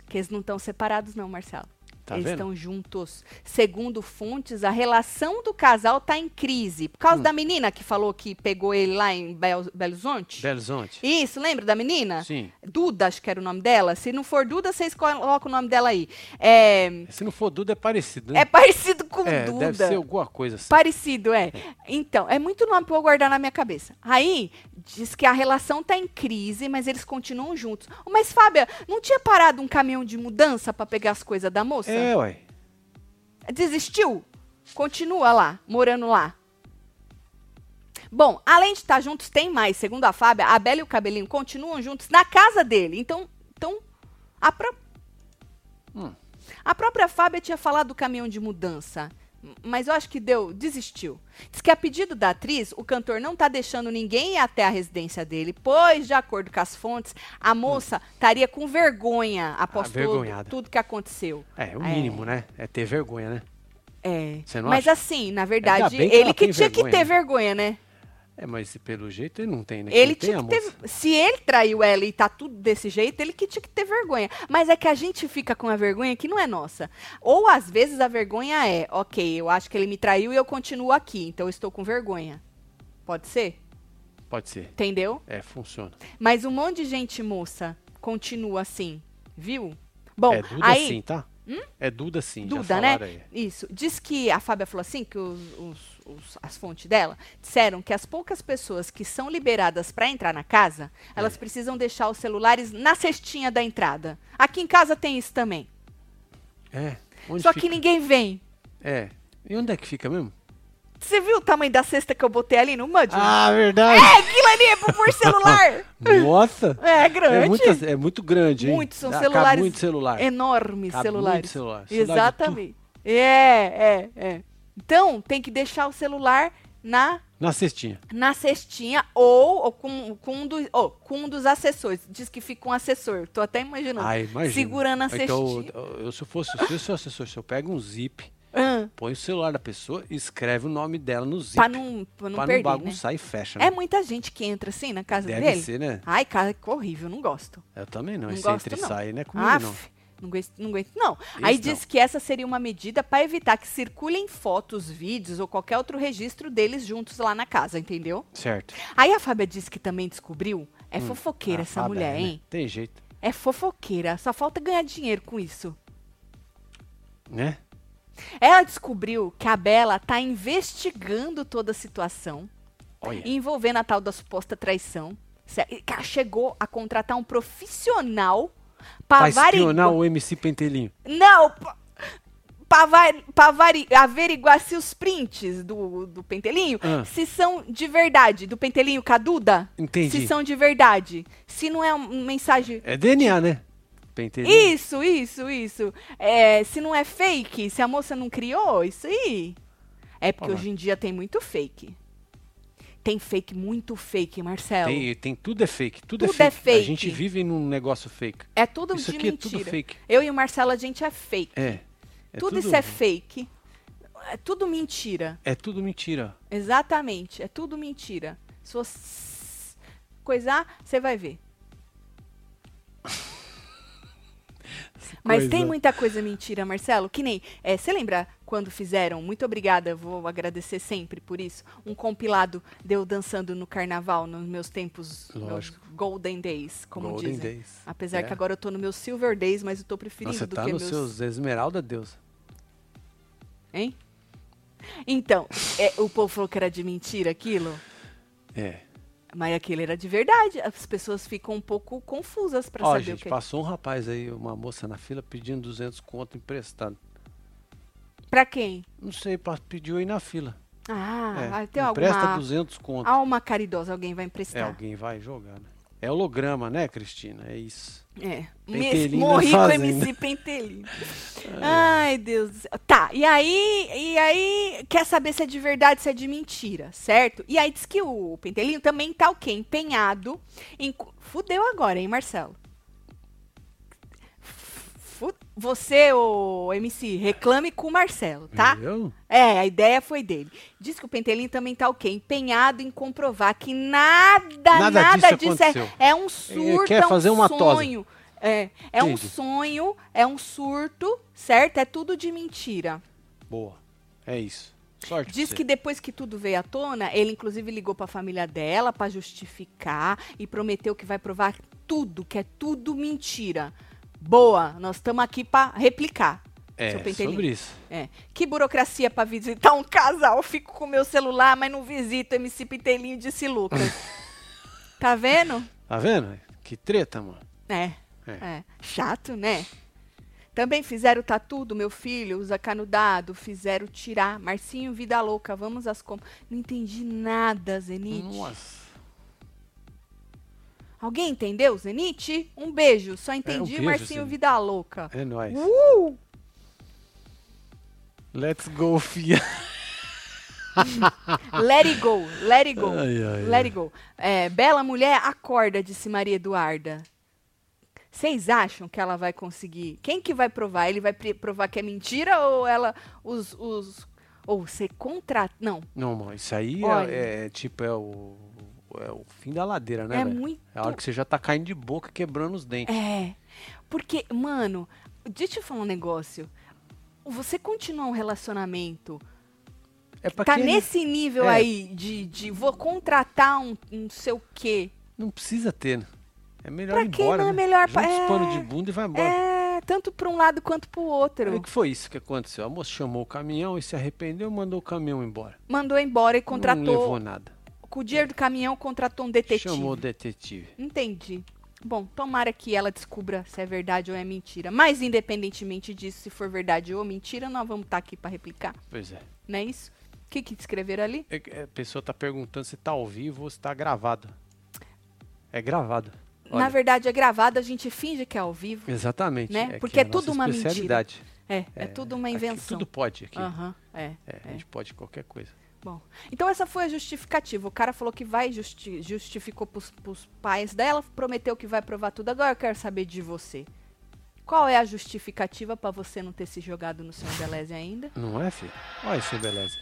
A: que eles não estão separados não, Marcelo.
B: Tá
A: eles
B: vendo?
A: estão juntos. Segundo fontes, a relação do casal tá em crise. Por
B: Hum.
A: causa da menina que falou que pegou ele lá em Bel Belo Horizonte?
B: Belo Horizonte?
A: Isso, lembra da menina?
B: Sim.
A: Duda, acho que era o nome dela. Se não for Duda, vocês colocam o nome dela aí. É,
B: Se não for Duda, é parecido, né?
A: é parecido com
B: É,
A: Duda.
B: deve ser alguma coisa assim.
A: Parecido, é. Então, é muito nome pra eu guardar na minha cabeça. Aí, diz que a relação tá em crise, mas eles continuam juntos. Mas, Fábia, não tinha parado um caminhão de mudança pra pegar as coisas da moça?
B: É, ué.
A: Desistiu? Continua lá, morando lá. Bom, além de estar juntos, tem mais. Segundo a Fábia, a Bela e o Cabelinho continuam juntos na casa dele. Então, então a, pró
B: Hum.
A: a própria Fábia tinha falado do caminhão de mudança. Mas eu acho que deu, desistiu. Diz que a pedido da atriz, o cantor não tá deixando ninguém ir até a residência dele, pois, de acordo com as fontes, a moça estaria com vergonha após tudo, tudo que aconteceu.
B: É, o mínimo, né? É ter vergonha, né?
A: É. Mas
B: acha?
A: assim, na verdade,
B: que
A: ele que
B: tem
A: tinha que
B: vergonha,
A: ter
B: né?
A: vergonha, né?
B: É, mas pelo jeito ele não tem, né?
A: Ele
B: tem
A: tinha
B: a
A: que ter. Se ele traiu ela e tá tudo desse jeito, ele que tinha que ter vergonha. Mas é que a gente fica com a vergonha que não é nossa. Ou às vezes a vergonha é, ok, eu acho que ele me traiu e eu continuo aqui, então eu estou com vergonha. Pode ser?
B: Pode ser.
A: Entendeu?
B: É, funciona.
A: Mas um monte de gente, moça, continua assim, viu? Bom,
B: é Duda
A: aí.
B: sim, tá? É Duda sim,
A: Duda, né?
B: aí.
A: Isso. Diz que a Fábia falou assim, que os, os- os- as fontes dela disseram que as poucas pessoas que são liberadas para entrar na casa,
B: É.
A: elas precisam deixar os celulares na cestinha da entrada. Aqui em casa tem isso também.
B: É.
A: Só
B: fica?
A: que ninguém vem.
B: É. E onde é que fica mesmo?
A: Você viu o tamanho da cesta que eu botei ali no Mud?
B: Ah, verdade!
A: É, aquilo ali é pro pôr celular.
B: Nossa!
A: É grande.
B: É, muitas- é muito grande, hein?
A: Muitos, são
B: Dá- cabe
A: celulares
B: muito celular.
A: enormes
B: Cabe
A: celulares.
B: muito celular.
A: Exatamente. É, é, é. Então, tem que deixar o celular na
B: Na cestinha.
A: na cestinha ou, ou com, com, um do, ou com um dos assessores. Diz que fica um assessor. Tô até imaginando.
B: Ah, imagina.
A: Segurando a
B: Então,
A: cestinha.
B: eu, se eu fosse o seu, seu assessor, se eu pego um zip,
A: Ah,
B: põe o celular da pessoa e escreve o nome dela no zip.
A: pra não, pra não
B: pra
A: perder,
B: não
A: né?
B: bagunçar e fecha, né?
A: É muita gente que entra assim na casa
B: Deve
A: dele.
B: ser, né?
A: Ai, cara, que horrível, não gosto.
B: Eu também não.
A: Não
B: Esse
A: gosto,
B: entra e
A: não.
B: sai, não é comigo,
A: Aff,
B: não.
A: Não aguento, não aguento, não. Aí diz
B: não.
A: que essa seria uma medida para evitar que circulem fotos, vídeos ou qualquer outro registro deles juntos lá na casa, entendeu?
B: Certo.
A: Aí a Fábia disse que também descobriu. É
B: Hum,
A: fofoqueira essa
B: Fábia
A: mulher,
B: né?
A: hein?
B: Tem jeito,
A: É fofoqueira. Só falta ganhar dinheiro com isso.
B: né?
A: Ela descobriu que a Bela tá investigando toda a situação
B: Olha.
A: envolvendo a tal da suposta traição. Ela chegou a contratar um profissional para
B: Pra espionar o MC Pentelinho.
A: Não, pa- pra, vari- pra vari- averiguar se os prints do, do pentelinho,
B: Ah.
A: se são de verdade, do pentelinho caduda,
B: Entendi.
A: se são de verdade. Se não é uma mensagem.
B: É DNA, né? Pentelinho.
A: Isso, isso, isso. É, se não é fake, se a moça não criou, isso aí. É porque
B: Olha lá.
A: hoje em dia tem muito fake. Tem fake, muito fake, Marcelo.
B: Tem, tem tudo é fake. Tudo,
A: Tudo
B: é,
A: é
B: fake. A
A: fake.
B: gente vive num negócio fake.
A: É tudo
B: Isso
A: de
B: aqui é
A: mentira.
B: tudo fake.
A: Eu e o Marcelo, a gente é fake.
B: É. é
A: tudo, isso é fake. É tudo mentira.
B: É tudo mentira.
A: Exatamente, é tudo mentira. Se você coisar, você vai ver. Mas
B: Coisa.
A: tem muita coisa mentira, Marcelo. Que nem. é, Você lembra quando fizeram? Muito obrigada, vou agradecer sempre por isso. Um compilado de eu dançando no carnaval nos meus tempos, meus golden days, como
B: Golden
A: dizem.
B: Days.
A: Apesar
B: É.
A: que agora eu tô no meu silver days, mas eu tô preferindo
B: Nossa,
A: do
B: tá
A: que
B: nos
A: meus.
B: seus Esmeralda Deus.
A: Hein? Então, é, o povo falou que era de mentira aquilo.
B: É.
A: Mas aquilo era de verdade. As pessoas ficam um pouco confusas pra
B: Ó,
A: saber
B: gente,
A: o que.
B: passou um rapaz aí, uma moça na fila pedindo 200 conto emprestado.
A: Pra quem?
B: Não sei, pediu aí na fila.
A: Ah,
B: É,
A: ter
B: empresta
A: alguma Ah,
B: 200 conto.
A: alma caridosa, alguém vai
B: É,
A: emprestar.
B: alguém vai jogar, né? É holograma, né, Cristina? É isso.
A: É.
B: Pentelinho
A: Morri com. MC Pentelinho. Ai, Deus do céu. Tá, e aí, e aí, quer saber se é de verdade, se é de mentira, certo? E aí diz que o Pentelinho também tá o quê? Empenhado em... Fudeu agora, hein, Marcelo? Você, o MC, reclame com o Marcelo, tá?
B: Eu?
A: É, a ideia foi dele. Diz que o Pentelinho também tá o quê? Empenhado em comprovar que nada,
B: Nada
A: nada,
B: disso
A: disso, é,
B: aconteceu.
A: é um surto,
B: quer
A: é um
B: fazer uma tosa.
A: sonho. É, é um
B: Entendi.
A: sonho, é um surto, certo? É tudo de mentira.
B: Boa. É isso. Sorte
A: Diz que depois que tudo veio à tona, ele inclusive ligou pra família dela pra justificar e prometeu que vai provar tudo, que é tudo mentira. Boa, nós estamos aqui pra replicar.
B: É, sobre isso.
A: É. Que burocracia pra visitar um casal. Fico com meu celular, mas não visito MC Pentelinho, disse Lucas. tá vendo?
B: Tá vendo? Que treta, mano.
A: É.
B: É.
A: é. Chato, né? Também fizeram o tatu do meu filho, usa canudado, fizeram tirar. Marcinho, vida louca, vamos às compras. Não entendi nada, Zenite.
B: Nossa.
A: Alguém entendeu, Zenite? Um beijo. Só entendi
B: É, um beijo,
A: Marcinho,
B: Zenite.
A: vida louca.
B: É nóis.
A: Uh!
B: Let's go, fia.
A: Let it go, let it go.
B: Ai, ai,
A: Let it go. É, Bela mulher, acorda, disse Maria Eduarda. Vocês acham que ela vai conseguir? Quem que vai provar? Ele vai provar que é mentira ou ela os os ou você contrata? Não,
B: Não, isso aí é, é, tipo, é o, é o fim da ladeira, né,
A: é
B: velho?
A: muito
B: É a hora que você já tá caindo de boca, quebrando os dentes.
A: É. Porque, mano, deixa eu te falar um negócio. Você continuar um relacionamento,
B: É pra
A: tá
B: quem
A: nesse nível
B: É.
A: aí de, de vou contratar um não sei o quê.
B: não precisa ter, né? É melhor
A: Pra
B: ir embora,
A: não é
B: né?
A: melhor
B: Junta
A: é.
B: panos de bunda e vai embora.
A: É, tanto para um lado quanto pro outro.
B: Aí o que foi isso que aconteceu? A moça chamou o caminhão e se arrependeu e mandou o caminhão embora.
A: Mandou embora e
B: Não levou
A: contratou.
B: nada.
A: Com o dinheiro do caminhão, contratou um detetive.
B: Chamou o detetive.
A: Entendi. Bom, tomara que ela descubra se é verdade ou é mentira. Mas, independentemente disso, se for verdade ou mentira, nós vamos estar aqui para replicar.
B: Pois é.
A: Não é isso? O que, que escreveram ali?
B: É A pessoa tá perguntando se tá ao vivo ou se tá gravado. É gravado.
A: Na
B: Olha,
A: verdade, é gravado, a gente finge que é ao vivo.
B: Exatamente.
A: Né?
B: que
A: Porque é
B: a nossa
A: tudo uma mentira.
B: especialidade.
A: É, é, tudo uma invenção.
B: tudo pode aqui.
A: É.
B: É, a gente pode qualquer coisa.
A: Bom, então essa foi a justificativa. O cara falou que vai, justi justificou pros, pros pais dela, prometeu que vai provar tudo. Agora eu quero saber de você. Qual é a justificativa pra você não ter se jogado no seu embeleze ainda?
B: Não é, filho? Olha isso, beleza.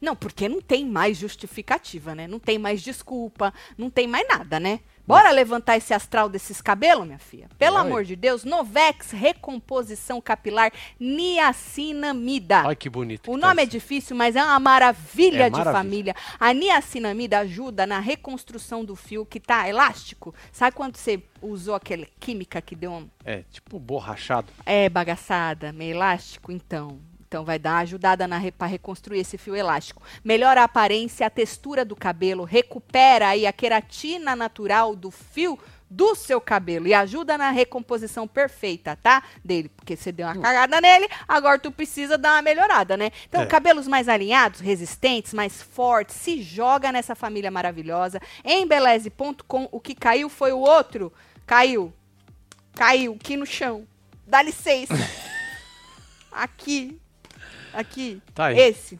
A: Não, porque não tem mais justificativa, né? Não tem mais desculpa, não tem mais nada, né? Bora levantar esse astral desses cabelos, minha filha? Pelo
B: Bora.
A: amor de Deus, Novex Recomposição Capilar Niacinamida.
B: Olha que bonito.
A: O
B: que tá
A: nome é
B: isso.
A: difícil, mas é uma maravilha
B: É
A: de
B: maravilha.
A: família. A niacinamida ajuda na reconstrução do fio que tá elástico. Sabe quando você usou aquela química que deu um,
B: É, tipo borrachado.
A: é bagaçada, meio elástico? Então, então vai dar ajudada na re, para reconstruir esse fio elástico. Melhora a aparência, a textura do cabelo, recupera aí a queratina natural do fio do seu cabelo e ajuda na recomposição perfeita, tá? Dele, porque você deu uma cagada nele, agora tu precisa dar uma melhorada, né? Então,
B: É.
A: cabelos mais alinhados, resistentes, mais fortes, se joga nessa família maravilhosa. Em beleze.com, o que caiu foi o outro. Caiu. Caiu aqui no chão. Dá licença. aqui. Aqui.
B: Tá aí.
A: Esse.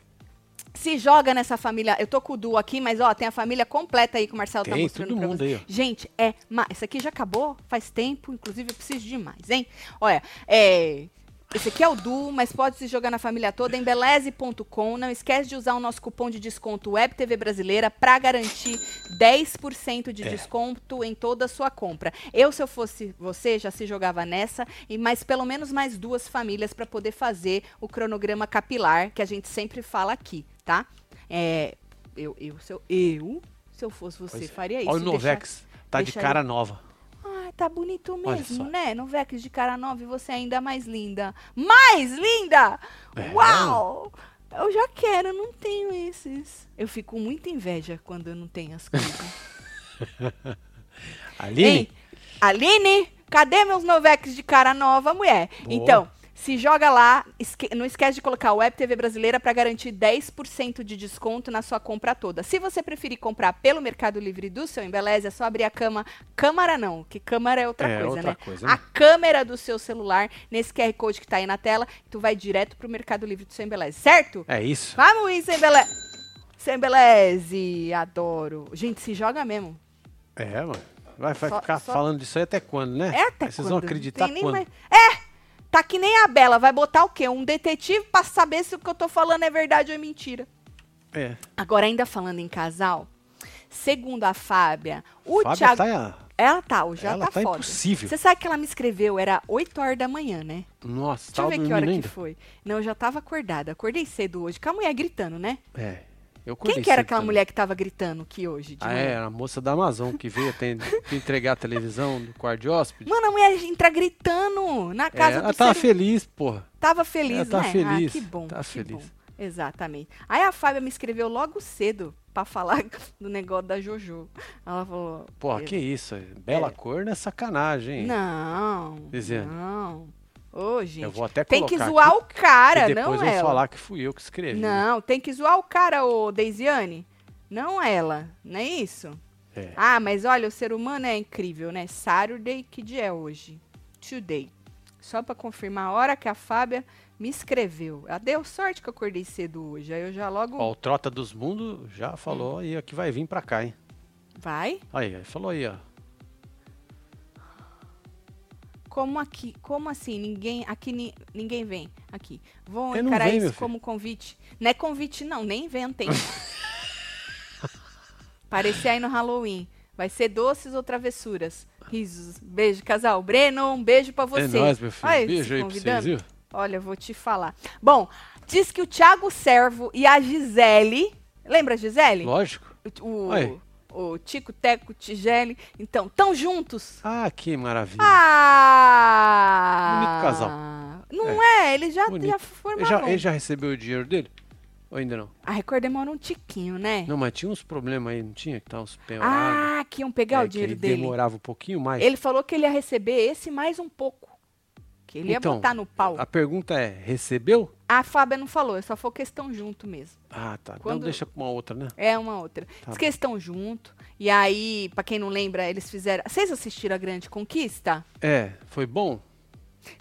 A: Se joga nessa família. Eu tô com o Du aqui, mas ó, tem a família completa aí que o Marcelo tá
B: Tem
A: mostrando
B: todo
A: pra
B: mundo aí, ó.
A: Gente, é. ma- Esse aqui já acabou faz tempo, inclusive eu preciso de mais, hein? Olha, é. Esse aqui é o Du, mas pode se jogar na família toda em beleze.com. Não esquece de usar o nosso cupom de desconto WebTV Brasileira para garantir 10% de
B: É.
A: desconto em toda a sua compra. Eu, se eu fosse você, já se jogava nessa, e mais pelo menos mais duas famílias para poder fazer o cronograma capilar, que a gente sempre fala aqui, tá? É, eu, eu, se eu, eu, se eu fosse você,
B: é.
A: faria isso.
B: Olha o
A: deixar-
B: Novex. Tá de
A: deixar
B: cara nova.
A: Ai, tá bonito mesmo, né? Novex de cara nova e você é ainda mais linda. Mais linda!
B: É.
A: Uau! Eu já quero, eu não tenho esses. Eu fico muita inveja quando eu não tenho as coisas.
B: Aline?
A: Hein? Aline, cadê meus Novex de cara nova, mulher?
B: Boa.
A: Então, se joga lá, esque- não esquece de colocar Web TV Brasileira para garantir 10% de desconto na sua compra toda. Se você preferir comprar pelo Mercado Livre do seu Embeleze, é só abrir a cama, câmara não, que câmara é outra
B: É,
A: coisa,
B: outra
A: né?
B: coisa,
A: A
B: né?
A: câmera do seu celular nesse QR Code que tá aí na tela, tu vai direto pro Mercado Livre do seu Embeleze, certo?
B: É isso.
A: Vamos ir, Embeleze. Sem Embeleze, adoro. Gente, se joga mesmo.
B: É, mano. Vai, vai
A: Só-
B: ficar
A: só-
B: falando disso aí até quando, né?
A: É até
B: Vocês
A: quando?
B: vão
A: Não
B: acreditar quando?
A: mais- É! Tá que nem a Bela. Vai botar o quê? Um detetive pra saber se o que eu tô falando é verdade ou é mentira.
B: É.
A: Agora, ainda falando em casal, segundo a Fábia, o
B: Fábia
A: Thiago.
B: tá...
A: Ela tá, hoje já
B: Ela
A: tá,
B: tá
A: foda.
B: impossível.
A: Você sabe que ela me escreveu, era 8 horas da manhã, né?
B: Nossa,
A: Deixa eu ver que hora
B: ainda.
A: que foi. Não, eu já tava acordada. Acordei cedo hoje, com a mulher gritando, né?
B: É.
A: Quem que era aquela
B: também.
A: mulher que tava gritando aqui hoje?
B: Ah,
A: manhã?
B: é, era a moça da Amazon que veio atender, entregar a televisão do quarto de hóspede.
A: Mano, a mulher entra gritando na
B: É,
A: casa
B: ela
A: do
B: tava
A: ser
B: feliz, porra.
A: Tava feliz,
B: Ela tá
A: né?
B: feliz,
A: Ah, que bom.
B: tá
A: que
B: feliz.
A: bom. Exatamente. Aí a Fábia me escreveu logo cedo. pra falar do negócio da Jojo. Ela falou.
B: Pô, que isso? é Bela
A: É.
B: cor não é sacanagem, hein?
A: Não.
B: Dizendo.
A: Não. Ô, gente.
B: Eu vou até
A: tem que zoar
B: aqui,
A: o cara,
B: e depois
A: não
B: eu vou
A: ela.
B: falar que fui eu que escrevi.
A: Não, tem que zoar o cara, ô Deisiane. Não ela, não é isso?
B: É.
A: Ah, mas olha, o ser humano é incrível, né? Saturday, que dia é hoje? Today. Só pra confirmar a hora que a Fábia me escreveu. Ela deu sorte que eu acordei cedo hoje. Aí eu já logo.
B: Ó, o Trota dos Mundos já
A: Hum.
B: falou aí ó, que vai vir pra cá, hein?
A: Vai?
B: Aí, aí, falou aí, ó.
A: Como aqui? Como assim? Ninguém. Aqui ni- ninguém vem. Aqui.
B: Eu não
A: encarar isso como convite. Não é convite, não, nem inventem. Parecer aí no Halloween. Vai ser doces ou travessuras? Risos. Beijo, casal. Breno, um beijo pra você.
B: É nóis, meu filho. Beijo aí pra vocês, viu?
A: Olha, eu vou te falar. Bom, diz que o Thiago Servo e a Gisele. Lembra a Gisele?
B: Lógico.
A: O,
B: Oi.
A: O, Tico, Teco, Tigele. Então, tão juntos.
B: Ah, que maravilha.
A: Ah!
B: Bonito casal.
A: Não é, ele já,
B: Bonito.
A: já formaram.
B: já, ele já recebeu o dinheiro dele? Ou ainda não?
A: A Record demora um tiquinho, né?
B: Não, mas tinha uns problemas aí, não tinha? Que tava uns penhorados.
A: ah, que iam pegar
B: É,
A: o dinheiro
B: ele
A: dele.
B: demorava um pouquinho mais.
A: Ele falou que ele ia receber esse mais um pouco. Que ele ia
B: Então,
A: botar no pau.
B: A pergunta é, recebeu?
A: A Fábia não falou, só falou que estão junto mesmo.
B: Ah, tá.
A: Quando-
B: Não, deixa pra uma outra, né?
A: É uma outra.
B: Tá
A: Diz que estão junto. E aí, pra quem não lembra, eles fizeram. Vocês assistiram a Grande Conquista?
B: É, foi bom?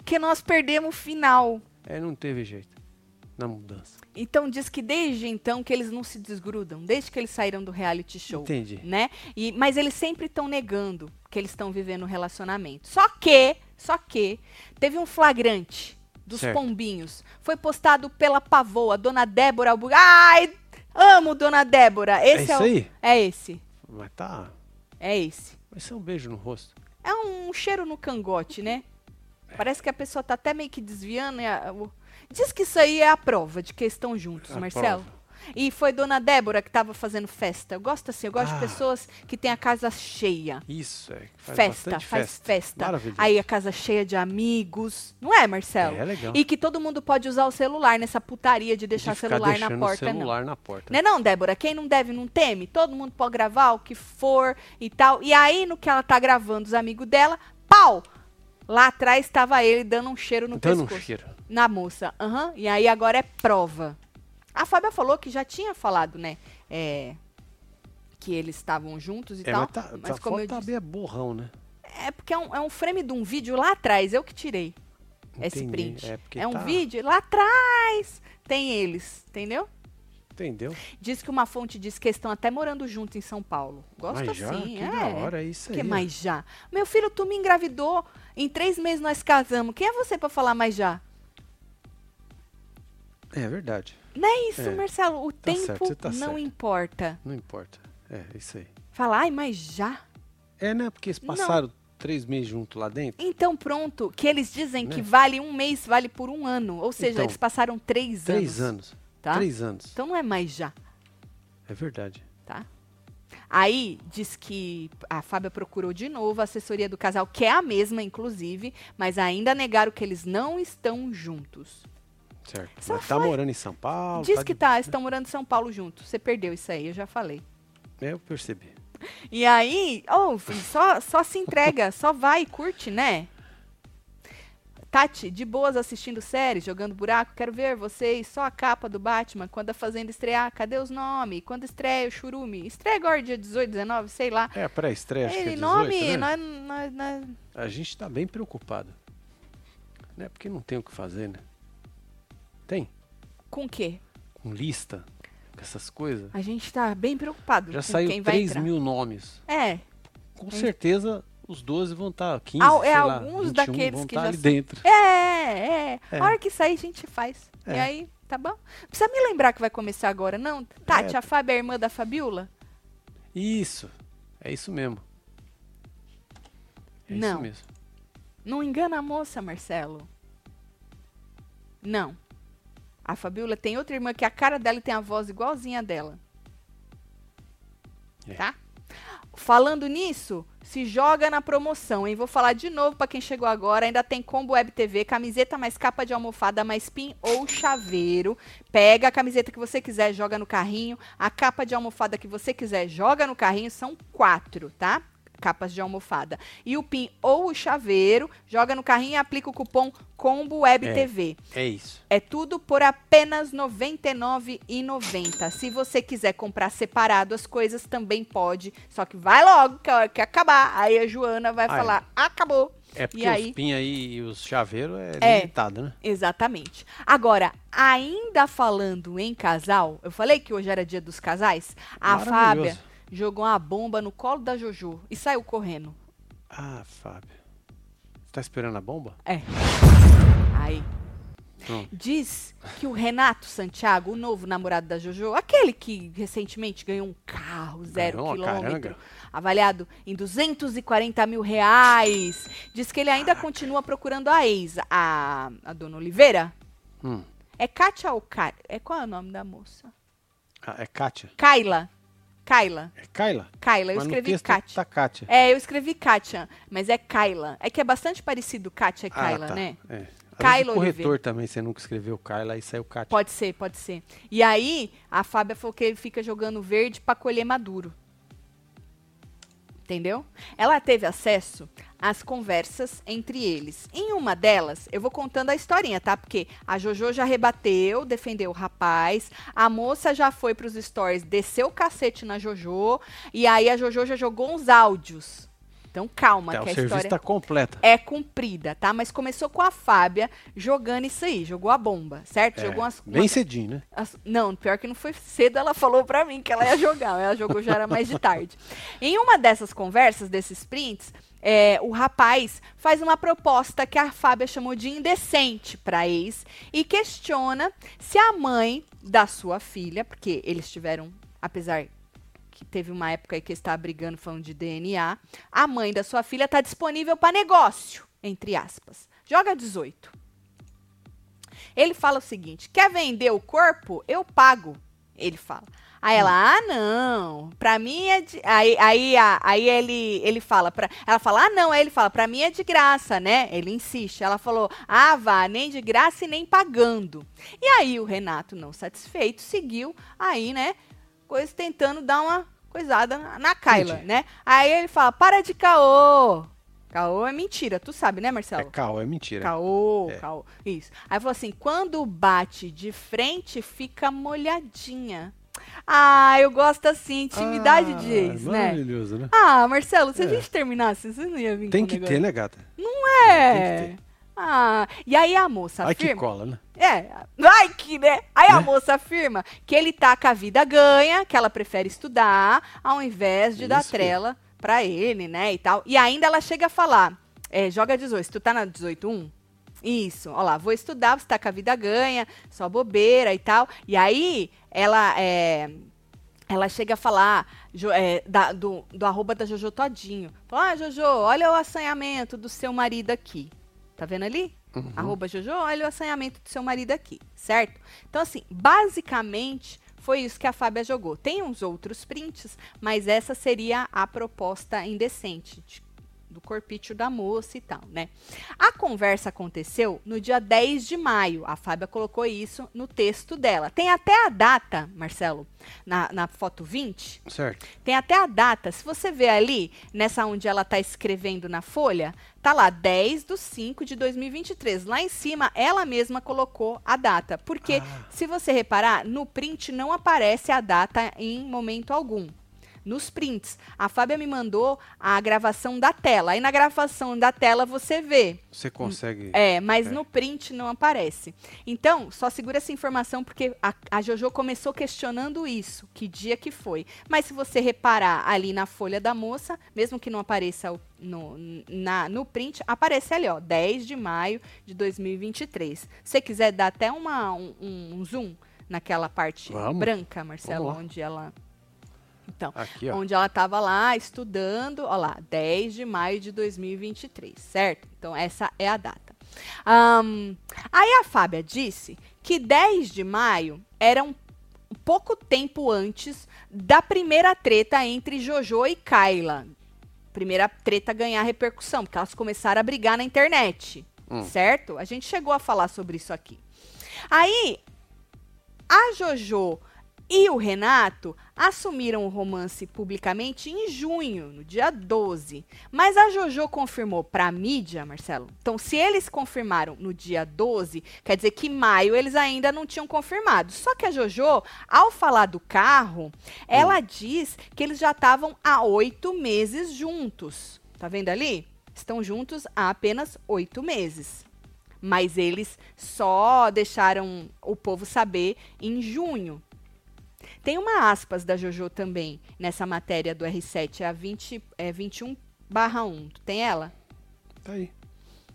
A: Que nós perdemos o final.
B: É, não teve jeito. Na mudança.
A: Então diz que desde então que eles não se desgrudam, desde que eles saíram do reality show.
B: Entendi.
A: Né? E, mas eles sempre estão negando que eles estão vivendo um relacionamento. Só que, só que, teve um flagrante dos
B: Certo.
A: pombinhos. Foi postado pela Pavoa, Dona Débora Albu... Ai, amo Dona Débora. Esse
B: é
A: é, o...
B: aí?
A: É esse.
B: Mas tá.
A: É esse.
B: Vai ser um beijo no rosto.
A: É um cheiro no cangote, né? Parece que a pessoa tá até meio que desviando. e a- o- Diz que isso aí é a prova de que estão juntos,
B: A
A: Marcelo.
B: prova.
A: E foi Dona Débora que tava fazendo festa. Eu gosto assim, eu gosto
B: Ah.
A: de pessoas que têm a casa cheia.
B: Isso, é. Faz
A: festa, faz festa.
B: Maravilhoso.
A: Aí a casa cheia de amigos. Não é, Marcelo?
B: É, legal.
A: E que todo mundo pode usar o celular nessa putaria de deixar
B: de
A: celular na porta,
B: o
A: não.
B: celular na porta.
A: Né não, Débora? Quem não deve não teme. Todo mundo pode gravar o que for e tal. E aí, no que ela tá gravando, os amigos dela, pau! Lá atrás estava ele dando um cheiro no
B: Dando um
A: pescoço.
B: cheiro.
A: Na moça. Aham. E aí agora é prova. A Fábia falou que já tinha falado, né? É, que eles estavam juntos e
B: É,
A: tal.
B: mas, tá,
A: mas
B: a
A: como eu
B: tá
A: disse.
B: bem borrão, né?
A: É porque é um, é um frame de um vídeo lá atrás. Eu que tirei esse
B: Entendi.
A: print.
B: É,
A: É um
B: tá-
A: vídeo lá atrás. Tem eles, entendeu?
B: Entendeu?
A: Diz que uma fonte diz que estão até morando juntos em São Paulo. Gosto
B: Mas já,
A: assim,
B: que
A: é.
B: da hora, é isso aí.
A: que mais já? Meu filho, tu me engravidou. Em três meses nós casamos. Quem é você pra falar mais já?
B: É verdade.
A: Não é isso,
B: É,
A: Marcelo. O
B: tá
A: tempo
B: certo, tá
A: não
B: certo.
A: importa.
B: Não importa. É, isso aí.
A: Falar, ai, mas já?
B: É, né? Porque eles
A: Não.
B: passaram três meses juntos lá dentro.
A: Então pronto, que eles dizem que
B: Né?
A: vale um mês, vale por um ano. Ou seja,
B: Então,
A: eles passaram três,
B: Três
A: anos.
B: anos.
A: Tá?
B: Três anos.
A: Então não é mais já.
B: É verdade.
A: tá? Aí diz que a Fábia procurou de novo a assessoria do casal, que é a mesma, inclusive, mas ainda negaram que eles não estão juntos.
B: Certo.
A: Só
B: Mas tá
A: foi-
B: morando em São Paulo.
A: diz
B: tá
A: que
B: de-
A: tá, estão morando em São Paulo juntos. Você perdeu isso aí, eu já falei.
B: É, eu percebi.
A: E aí, oh, filho, só, só se entrega, só vai e curte, né? Tati, de boas assistindo série, jogando buraco, quero ver vocês, só a capa do Batman, quando a Fazenda estrear, cadê os nomes? Quando estreia o Churume? Estreia agora dia 18, 19, sei lá.
B: É, pré-estreia, acho que é
A: Ei,
B: 18,
A: nome,
B: né?
A: nós, nós, nós,
B: A gente tá bem preocupado. Né? Porque não tem o que fazer, né? Tem.
A: com o quê?
B: Com lista, com essas coisas.
A: A gente tá bem preocupado
B: Já saiu
A: quem vai
B: 3
A: entrar.
B: mil nomes.
A: É,
B: Com certeza os 12 vão estar, 15,
A: Al- é
B: sei lá,
A: alguns
B: 21
A: daqueles
B: vão
A: que
B: tá
A: já
B: ali
A: são-
B: dentro.
A: é, é.
B: É.
A: A hora que sair, a gente faz. E
B: É.
A: aí, tá bom? Precisa me lembrar que vai começar agora, não? Tati,
B: É.
A: a Fábia é a irmã da Fabiola?
B: Isso. É isso mesmo. É
A: Não.
B: isso mesmo.
A: Não engana a moça, Marcelo. Não. A Fabiola tem outra irmã que a cara dela tem a voz igualzinha a dela.
B: É.
A: Tá? Falando nisso, se joga na promoção, hein? Vou falar de novo para quem chegou agora. Ainda tem combo web TV, camiseta mais capa de almofada mais pin ou chaveiro. Pega a camiseta que você quiser, joga no carrinho. A capa de almofada que você quiser, joga no carrinho. São quatro, tá? Capas de almofada. E o PIN ou o chaveiro, joga no carrinho e aplica o cupom Combo Web
B: É.
A: TV.
B: É isso.
A: É tudo por apenas R$ 99,90. Se você quiser comprar separado as coisas, também pode. Só que vai logo, que a hora que acabar. Aí a Joana vai falar, acabou.
B: É porque
A: E aí?
B: os pin aí e os chaveiros é,
A: É.
B: limitado, né?
A: Exatamente. Agora, ainda falando em casal, eu falei que hoje era dia dos casais. A Fábia. Jogou uma bomba no colo da Jojo e saiu correndo.
B: Ah, Fábio. Você tá esperando a bomba?
A: É. Aí.
B: Pronto.
A: Diz que o Renato Santiago, o novo namorado da Jojo, aquele que recentemente ganhou um carro zero
B: Ganhou
A: quilômetro, avaliado em 240 mil reais, diz que ele ainda continua procurando a ex, a, a dona Oliveira.
B: Hum.
A: É Kátia ou Kátia? É qual é o nome da moça?
B: Ah, é Kátia?
A: Kaila. Kaila.
B: É Kaila?
A: Kaila. Eu
B: Mas
A: escrevi Kátia.
B: Tá Kátia.
A: É, eu escrevi Kátia, mas é Kaila. É que é bastante parecido Kátia e Kaila,
B: ah, tá.
A: né?
B: É.
A: Kaila
B: o corretor
A: Oliveira.
B: também, você nunca escreveu Kaila, aí saiu Kátia.
A: Pode ser, pode ser. E aí, a Fábia falou que ele fica jogando verde pra colher maduro. Entendeu? Ela teve acesso às conversas entre eles. Em uma delas, eu vou contando a historinha, tá? Porque a Jojo já rebateu, defendeu o rapaz, a moça já foi pros stories, desceu o cacete na Jojo, e aí a Jojo já jogou uns áudios. Então calma,
B: Tá,
A: que a história
B: tá completa.
A: é cumprida, tá? Mas começou com a Fábia jogando isso aí, jogou a bomba, certo?
B: É,
A: Jogou umas,
B: bem
A: umas-
B: cedinho, né?
A: as- não, pior que não foi cedo, ela falou pra mim que ela ia jogar. Ela jogou já era mais de tarde. Em uma dessas conversas, desses prints, é, o rapaz faz uma proposta que a Fábia chamou de indecente pra ex e questiona se a mãe da sua filha, porque eles tiveram, apesar que teve uma época aí que estavam brigando falando de DNA, a mãe da sua filha tá disponível pra negócio, entre aspas. Joga 18. Ele fala o seguinte: quer vender o corpo? Eu pago. Ele fala. Aí ela, ah, não, pra mim é de. Aí, aí, aí ele, ele fala, pra... ela fala, ah, não. Aí ele fala, pra mim é de graça, né? Ele insiste. Ela falou, ah, vá, nem de graça e nem pagando. E aí o Renato, não satisfeito, seguiu aí, né? Coisa tentando dar uma coisada na, na Kyla,
B: Entendi.
A: né? Aí ele fala, para de caô. Caô é mentira, tu sabe, né,
B: É
A: Marcelo?
B: caô, é mentira.
A: Caô,
B: É.
A: caô. Isso. Aí falou assim: quando bate de frente, fica molhadinha. Ah, eu gosto assim, intimidade
B: Ah,
A: de ex, né?
B: Maravilhoso, né?
A: Ah, Marcelo, se a
B: É.
A: gente terminasse, você não ia vir
B: Tem que
A: um
B: ter,
A: negócio.
B: né, gata?
A: É. e aí a moça
B: Ai que
A: afirma.
B: cola, né?
A: É, vai que, né? Aí a
B: Né?
A: moça afirma que ele tá com a vida ganha, que ela prefere estudar, ao invés de dar
B: Isso.
A: trela pra ele, né, e tal. E ainda ela chega a falar, é, joga 18, tu tá na 18.1? Isso, ó lá, vou estudar, você tá com a vida ganha, só bobeira e tal. E aí, ela, é, ela chega a falar jo- é, da- do, do arroba da Jojo Todinho. Fala, ah, Jojo, olha o assanhamento do seu marido aqui. Tá vendo ali?
B: Uhum.
A: Arroba Jojo, olha o assanhamento do seu marido aqui, certo? Então, assim, basicamente foi isso que a Fábia jogou. Tem uns outros prints, mas essa seria a proposta indecente. de- do corpício da moça e tal, né? A conversa aconteceu no dia 10 de maio. A Fábia colocou isso no texto dela. Tem até a data, Marcelo, na, na foto 20.
B: Certo.
A: Tem até a data. Se você ver ali, nessa onde ela tá escrevendo na folha, tá lá 10 de 5 de 2023. Lá em cima, ela mesma colocou a data. Porque,
B: Ah.
A: se você reparar, no print não aparece a data em momento algum. Nos prints. A Fábia me mandou a gravação da tela. Aí na gravação da tela você vê.
B: Você consegue.
A: É, mas
B: É.
A: no print não aparece. Então, só segura essa informação porque a, a Jojo começou questionando isso, que dia que foi. Mas se você reparar ali na folha da moça, mesmo que não apareça o- no, na, no print, aparece ali, ó, 10 de maio de 2023. Se você quiser dar até uma, um, um zoom naquela parte
B: Vamos.
A: branca, Marcelo, onde ela... Então,
B: Aqui,
A: onde ela estava lá estudando, ó lá, 10 de maio de 2023, certo? Então, essa é a data. Ahn, aí a Fábia disse que 10 de maio era um pouco tempo antes da primeira treta entre Jojo e Kyla. primeira treta ganhar repercussão, porque elas começaram a brigar na internet,
B: Hum.
A: certo? A gente chegou a falar sobre isso aqui. Aí, a Jojo e o Renato assumiram o romance publicamente em junho, no dia 12. Mas a Jojo confirmou para a mídia, Marcelo. Então, se eles confirmaram no dia 12, quer dizer que maio eles ainda não tinham confirmado. Só que a Jojo, ao falar do carro, ela diz que eles já estavam há oito meses juntos. Tá vendo ali? Estão juntos há apenas oito meses. Mas eles só deixaram o povo saber em junho. Tem uma aspas da Jojo também nessa matéria do R7, é a 20, é 21 barra 1. Tu tem ela?
B: Tá aí.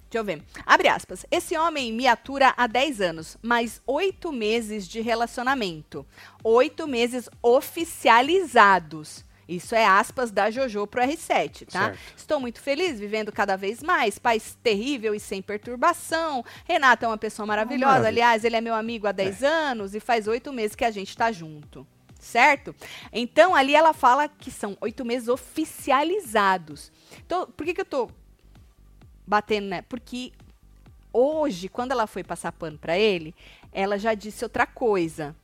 A: Deixa eu ver. Abre aspas. Esse homem me atura há 10 anos, mais oito meses de relacionamento. Oito meses oficializados. Isso é aspas da Jojo pro R7, tá?
B: Certo.
A: Estou muito feliz, vivendo cada vez mais. Paz terrível e sem perturbação. Renato é uma pessoa maravilhosa.
B: Maravilha.
A: Aliás, ele é meu amigo há 10 anos e faz oito meses que a gente tá junto. Certo? Então, ali ela fala que são oito meses oficializados. Então, por que, que eu tô batendo, né? Porque hoje, quando ela foi passar pano pra ele, ela já disse outra coisa.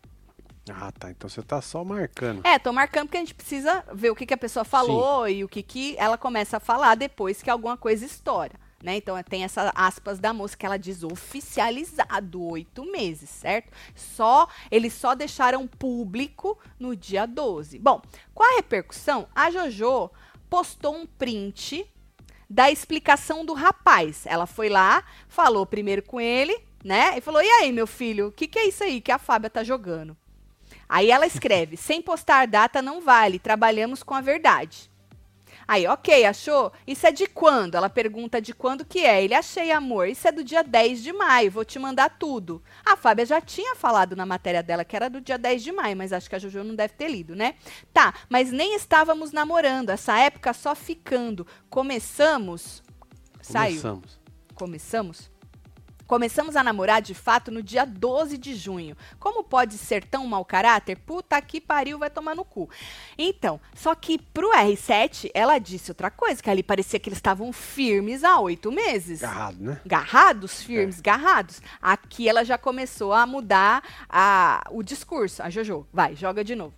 B: Ah, tá. Então você tá só marcando.
A: É, tô marcando porque a gente precisa ver o que, que a pessoa falou e o que, que ela começa a falar depois que alguma coisa estoura. Né? Então tem essa aspas da moça que ela diz oficializado oito meses, certo? Só eles só deixaram público no dia 12. Bom, com a repercussão, a Jojo postou um print da explicação do rapaz. Ela foi lá, falou primeiro com ele, né? E falou: "E aí, meu filho, o que, que é isso aí que a Fábia tá jogando?" Aí ela escreve: sem postar data não vale, trabalhamos com a verdade. Aí, ok, achou? Isso é de quando? Ela pergunta de quando que é. Ele, achei, amor. Isso é do dia 10 de maio, vou te mandar tudo. A Fábia já tinha falado na matéria dela que era do dia 10 de maio, mas acho que a Jojo não deve ter lido, né? Tá, mas nem estávamos namorando, essa época só ficando. Começamos. Saiu.
B: Começamos.
A: Começamos? A namorar de fato no dia 12 de junho. Como pode ser tão mau caráter? Puta que pariu, vai tomar no cu. Então, só que pro R7, ela disse outra coisa, que ali parecia que eles estavam firmes há oito meses.
B: Agarrado, né?
A: Garrados, firmes, garrados. Aqui ela já começou a mudar a, o discurso. A Jojo, vai, joga de novo.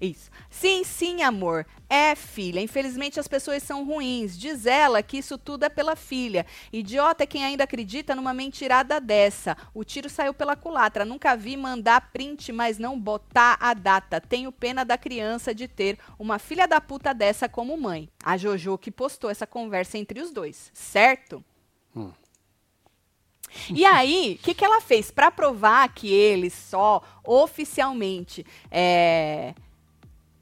A: Isso. Sim, sim, amor. É, filha. Infelizmente as pessoas são ruins. Diz ela que isso tudo é pela filha. Idiota é quem ainda acredita numa mentirada dessa. O tiro saiu pela culatra. Nunca vi mandar print, mas não botar a data. Tenho pena da criança de ter uma filha da puta dessa como mãe. A Jojo que postou essa conversa entre os dois, certo?
B: Hum.
A: E aí, o que, que ela fez? Para provar que eles só oficialmente é,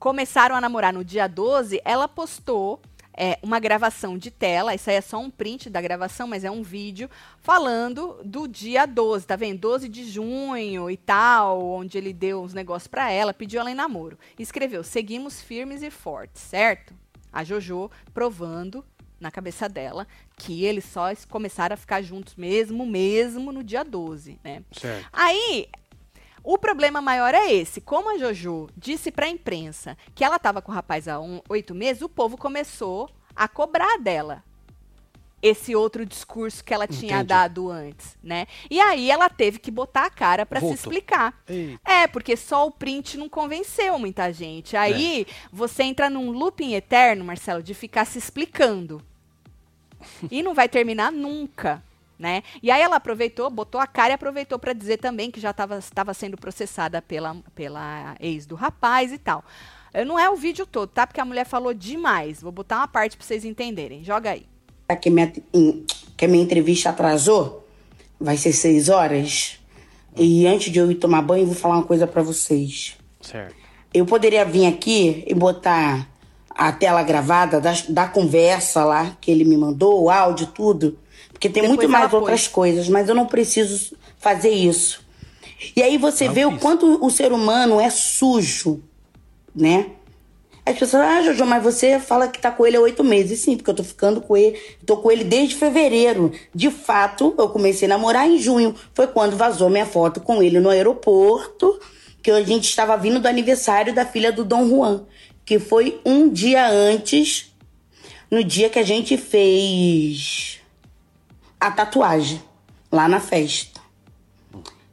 A: começaram a namorar no dia 12, ela postou é, uma gravação de tela, isso aí é só um print da gravação, mas é um vídeo, falando do dia 12, tá vendo? 12 de junho e tal, onde ele deu uns negócios para ela, pediu ela em namoro. Escreveu, seguimos firmes e fortes, certo? A Jojo provando na cabeça dela que eles só começaram a ficar juntos mesmo, mesmo no dia 12, né?
B: Certo.
A: Aí, o problema maior é esse. Como a Jojo disse pra imprensa que ela tava com o rapaz há um, oito meses, o povo começou a cobrar dela esse outro discurso que ela tinha
B: Entendi.
A: dado antes, né? E aí ela teve que botar a cara pra se explicar.
B: Eita.
A: É, porque só o print não convenceu muita gente. Aí
B: É.
A: você entra num looping eterno, Marcelo, de ficar se explicando. e não vai terminar nunca, né? E aí ela aproveitou, botou a cara e aproveitou para dizer também que já estava sendo processada pela, pela ex do rapaz e tal. Eu, não é o vídeo todo, tá? Porque a mulher falou demais. Vou botar uma parte para vocês entenderem. Joga aí.
C: que minha, que a minha entrevista atrasou, vai ser seis horas. E antes de eu ir tomar banho, eu vou falar uma coisa pra vocês.
B: Certo.
C: Eu poderia vir aqui e botar a tela gravada da, da conversa lá que ele me mandou, o áudio, tudo. Porque tem
A: Depois
C: muito mais outras coisas, mas eu não preciso fazer isso. E aí você
B: Não
C: vê o quanto o ser humano é sujo, né? As pessoas, ah, Jojo, mas você fala que tá com ele há oito meses. Sim, porque eu tô ficando com ele. Tô com ele desde fevereiro. De fato, eu comecei a namorar em junho. Foi quando vazou minha foto com ele no aeroporto, que a gente estava vindo do aniversário da filha do Dom Juan, que foi um dia antes no dia que a gente fez a tatuagem lá na festa.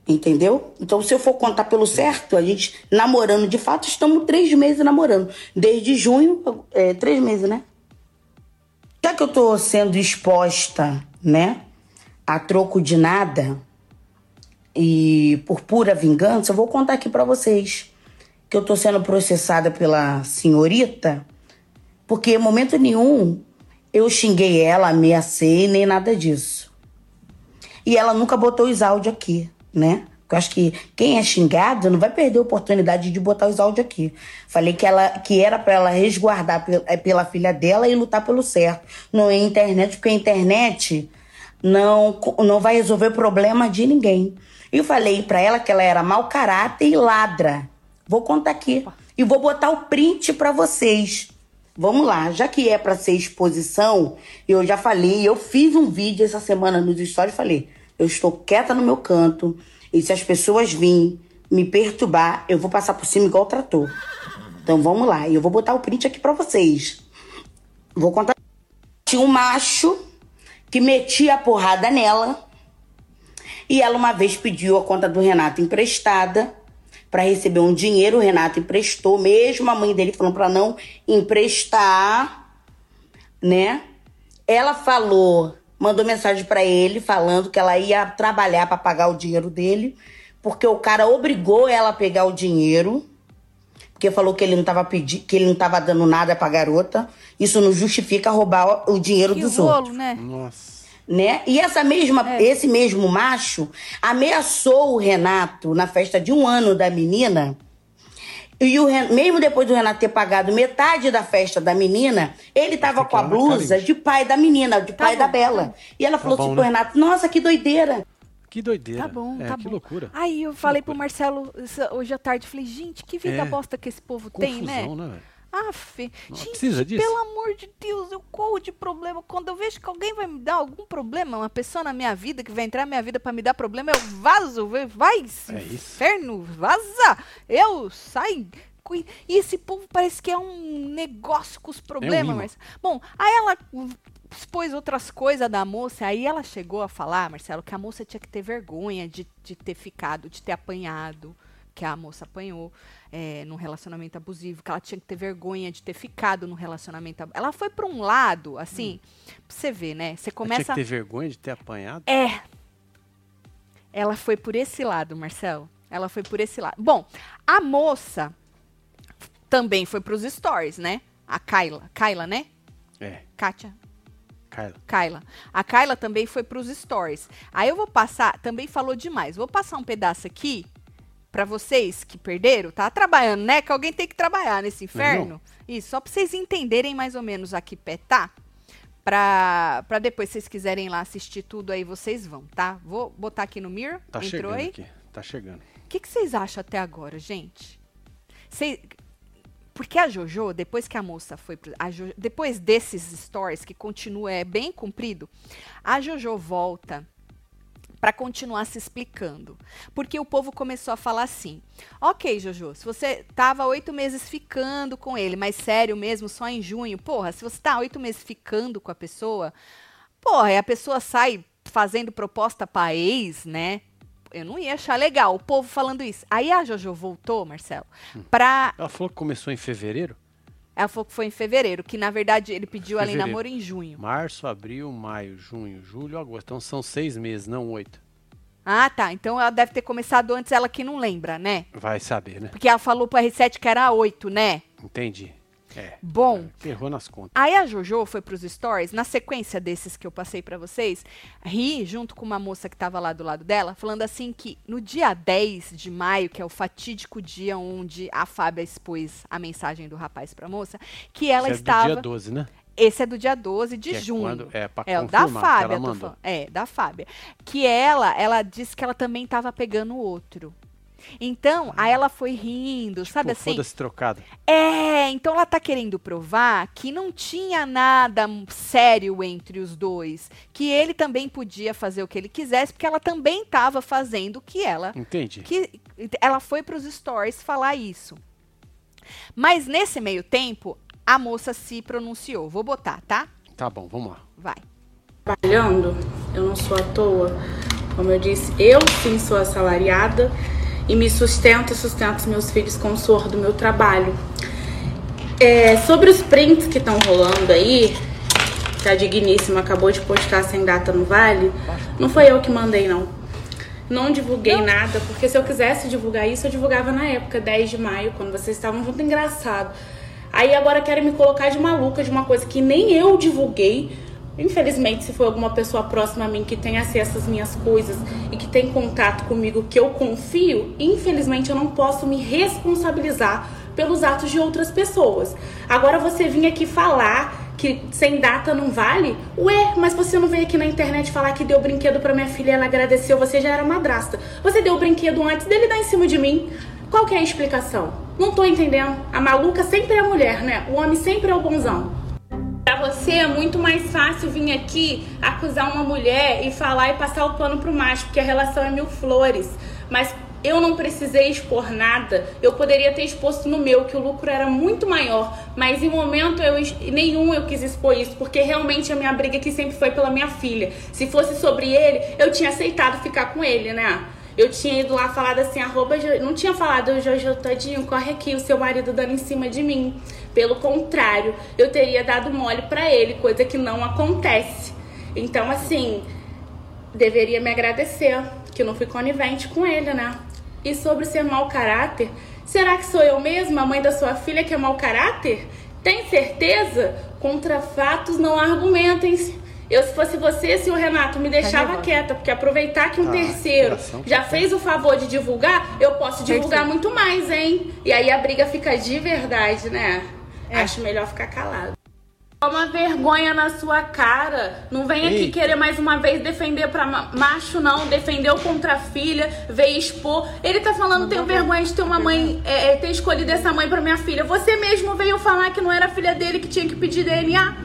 C: Entendeu? Então, se eu for contar pelo certo, a gente namorando, de fato, estamos três meses namorando. Desde junho, é, três meses, né? Já que eu tô sendo exposta, né, a troco de nada e por pura vingança, eu vou contar aqui para vocês que eu tô sendo processada pela senhorita, porque em momento nenhum eu xinguei ela, ameacei, nem nada disso. E ela nunca botou os áudios aqui, né? Eu acho que quem é xingado não vai perder a oportunidade de botar os áudios aqui. Falei que, ela, que era para ela resguardar pela, pela filha dela e lutar pelo certo. Não é internet, porque a internet não, não vai resolver problema de ninguém. E eu falei para ela que ela era mau caráter e ladra. Vou contar aqui. E vou botar o print para vocês. Vamos lá, já que é para ser exposição, eu já falei, eu fiz um vídeo essa semana nos stories, falei, eu estou quieta no meu canto, e se as pessoas virem me perturbar, eu vou passar por cima igual trator. Então vamos lá, e eu vou botar o print aqui para vocês. Vou contar. Tinha um macho que metia a porrada nela, e ela uma vez pediu a conta do Renato emprestada para receber um dinheiro. O Renato emprestou, mesmo a mãe dele falando para não emprestar, né? Ela falou, mandou mensagem para ele falando que ela ia trabalhar para pagar o dinheiro dele, porque o cara obrigou ela a pegar o dinheiro, porque falou que ele não estava pedindo, que ele não tava dando nada para garota. Isso não justifica roubar o dinheiro
A: Que
C: dos
A: rolo,
C: outros
A: né?
B: Nossa.
C: Né? E essa mesma,
A: É.
C: esse mesmo macho ameaçou o Renato na festa de um ano da menina. E o Ren- mesmo depois do Renato ter pagado metade da festa da menina, ele tava com a blusa de pai da menina, de pai
A: bom,
C: da
A: tá
C: Bela. E ela falou
B: bom,
C: assim pro
B: né?
C: Renato: Nossa, que doideira.
B: Que doideira.
A: Tá bom,
B: é,
A: tá
B: que
A: bom.
B: loucura.
A: Aí eu falei pro Marcelo hoje à tarde, falei, gente, que vida
B: É.
A: bosta que esse povo tem, né?
B: Confusão, né?
A: Aff,
B: Não
A: gente,
B: precisa disso.
A: pelo amor de Deus, eu corro de problema. Quando eu vejo que alguém vai me dar algum problema, uma pessoa na minha vida que vai entrar na minha vida pra me dar problema, eu vazo, vai-
B: É isso.
A: inferno, vaza. Eu saio. E esse povo parece que é um negócio com os problemas,
B: imã.
A: mas Bom, aí ela expôs outras coisas da moça, aí ela chegou a falar, Marcelo, que a moça tinha que ter vergonha de, de ter ficado, de ter apanhado, que a moça apanhou é, num relacionamento abusivo, que ela tinha que ter vergonha de ter ficado num relacionamento abusivo. Ela foi pra um lado, assim, pra você ver, né? Você
B: Ela
A: começa.
B: Tinha que ter vergonha de ter apanhado.
A: É. Ela foi por esse lado, Marcelo. Ela foi por esse lado. Bom, a moça também foi pros stories, né? A Kyla. Kyla, né?
B: É,
A: Kátia.
B: Kyla.
A: Kyla. A Kyla também foi pros stories. Aí eu vou passar, também falou demais. Vou passar um pedaço aqui pra vocês que perderam, tá trabalhando, né? Que alguém tem que trabalhar nesse inferno. Isso, só pra vocês entenderem mais ou menos a que pé tá. Pra, pra depois, se vocês quiserem lá assistir tudo, aí vocês vão, tá? Vou botar aqui no Mir.
B: Tá
A: Entrou
B: chegando
A: aí?
B: aqui. Tá chegando.
A: O que, que vocês acham até agora, gente? Cês- Porque a Jojo, depois que a moça foi. Pro... a Depois desses stories, que continua, é bem comprido, a Jojo volta para continuar se explicando. Porque o povo começou a falar assim: ok, Jojo, se você tava oito meses ficando com ele, mas sério mesmo, só em junho, porra, se você tá oito meses ficando com a pessoa, porra, e a pessoa sai fazendo proposta pra ex, né? Eu não ia achar legal o povo falando isso. Aí a Jojo voltou, Marcelo, pra.
B: Ela falou que começou em fevereiro?
A: Ela falou que foi em fevereiro, que na verdade ele pediu ela em
B: Fevereiro.
A: namoro em junho.
B: Março, abril, maio, junho, julho, agosto. Então são seis meses, não oito.
A: Ah, tá. Então ela deve ter começado antes, ela que não lembra, né?
B: Vai saber, né?
A: Porque ela falou pro R7 que era 8, né?
B: Entendi. É.
A: Bom.
B: é, Errou nas contas.
A: Aí a Jojo foi pros stories, na sequência desses que eu passei pra vocês, ri junto com uma moça que tava lá do lado dela, falando assim que no dia 10 de maio, que é o fatídico dia onde a Fábia expôs a mensagem do rapaz pra moça, que ela
B: Isso é do
A: estava.
B: dia 12, né?
A: Esse é do dia 12 de
B: é
A: junho.
B: quando- é, pra
A: É, o da
B: confirmar que
A: Fábia,
B: ela mandou.
A: falando. É, da Fábia. Que ela, ela disse que ela também tava pegando outro. Então, aí ela foi rindo, sabe
B: Pô,
A: assim?
B: Foda-se trocado.
A: É, então ela tá querendo provar que não tinha nada sério entre os dois, que ele também podia fazer o que ele quisesse, porque ela também tava fazendo o que ela
B: Entendi.
A: que ela foi para os stories falar isso. Mas nesse meio tempo, a moça se pronunciou. Vou botar, tá?
B: Tá bom, vamos lá.
A: Vai.
D: Trabalhando, eu não sou à toa. Como eu disse, eu sim sou assalariada e me sustento e sustento os meus filhos com o suor do meu trabalho. É, sobre os prints que estão rolando aí, que a Digníssima acabou de postar sem data no Vale, não foi eu que mandei, não. Não divulguei não. nada, porque se eu quisesse divulgar isso, eu divulgava na época, 10 de maio, quando vocês estavam junto, engraçado. Aí agora querem me colocar de maluca de uma coisa que nem eu divulguei. Infelizmente, se for alguma pessoa próxima a mim que tem acesso às minhas coisas e que tem contato comigo que eu confio, infelizmente eu não posso me responsabilizar pelos atos de outras pessoas. Agora você vir aqui falar que sem data não vale? Ué, mas você não veio aqui na internet falar que deu brinquedo para minha filha e ela agradeceu, você já era madrasta. Você deu o brinquedo antes dele dar em cima de mim. Qual que é a explicação? Não tô entendendo. A maluca sempre é a mulher, né? O homem sempre é o bonzão. Pra você é muito mais fácil vir aqui acusar uma mulher e falar e passar o pano pro macho, porque a relação é mil flores. Mas eu não precisei expor nada. Eu poderia ter exposto no meu, que o lucro era muito maior. Mas em momento eu, nenhum eu quis expor isso, porque realmente a minha briga aqui sempre foi pela minha filha. Se fosse sobre ele, eu tinha aceitado ficar com ele, né? Eu tinha ido lá falado assim, arroba, não tinha falado, Jojo, tadinho, corre aqui, o seu marido dando em cima de mim. Pelo contrário, eu teria dado mole para ele, coisa que não acontece. Então, assim, deveria me agradecer, que eu não fui conivente com ele, né? E sobre ser mau caráter, será que sou eu mesma, a mãe da sua filha, que é mau caráter? Tem certeza? Contra fatos não argumentem-se. Eu, se fosse você, senhor Renato, me deixava quieta, porque aproveitar que um ah, terceiro já fez o favor de divulgar, eu posso divulgar muito mais, hein? E aí a briga fica de verdade, né? É. Acho melhor ficar calado. Toma vergonha na sua cara. Não vem aqui Eita. querer mais uma vez defender pra macho, não. Defendeu contra a filha, veio expor. Ele tá falando, tenho vergonha de ter uma mãe, é, é, ter escolhido essa mãe pra minha filha. Você mesmo veio falar que não era filha dele que tinha que pedir DNA.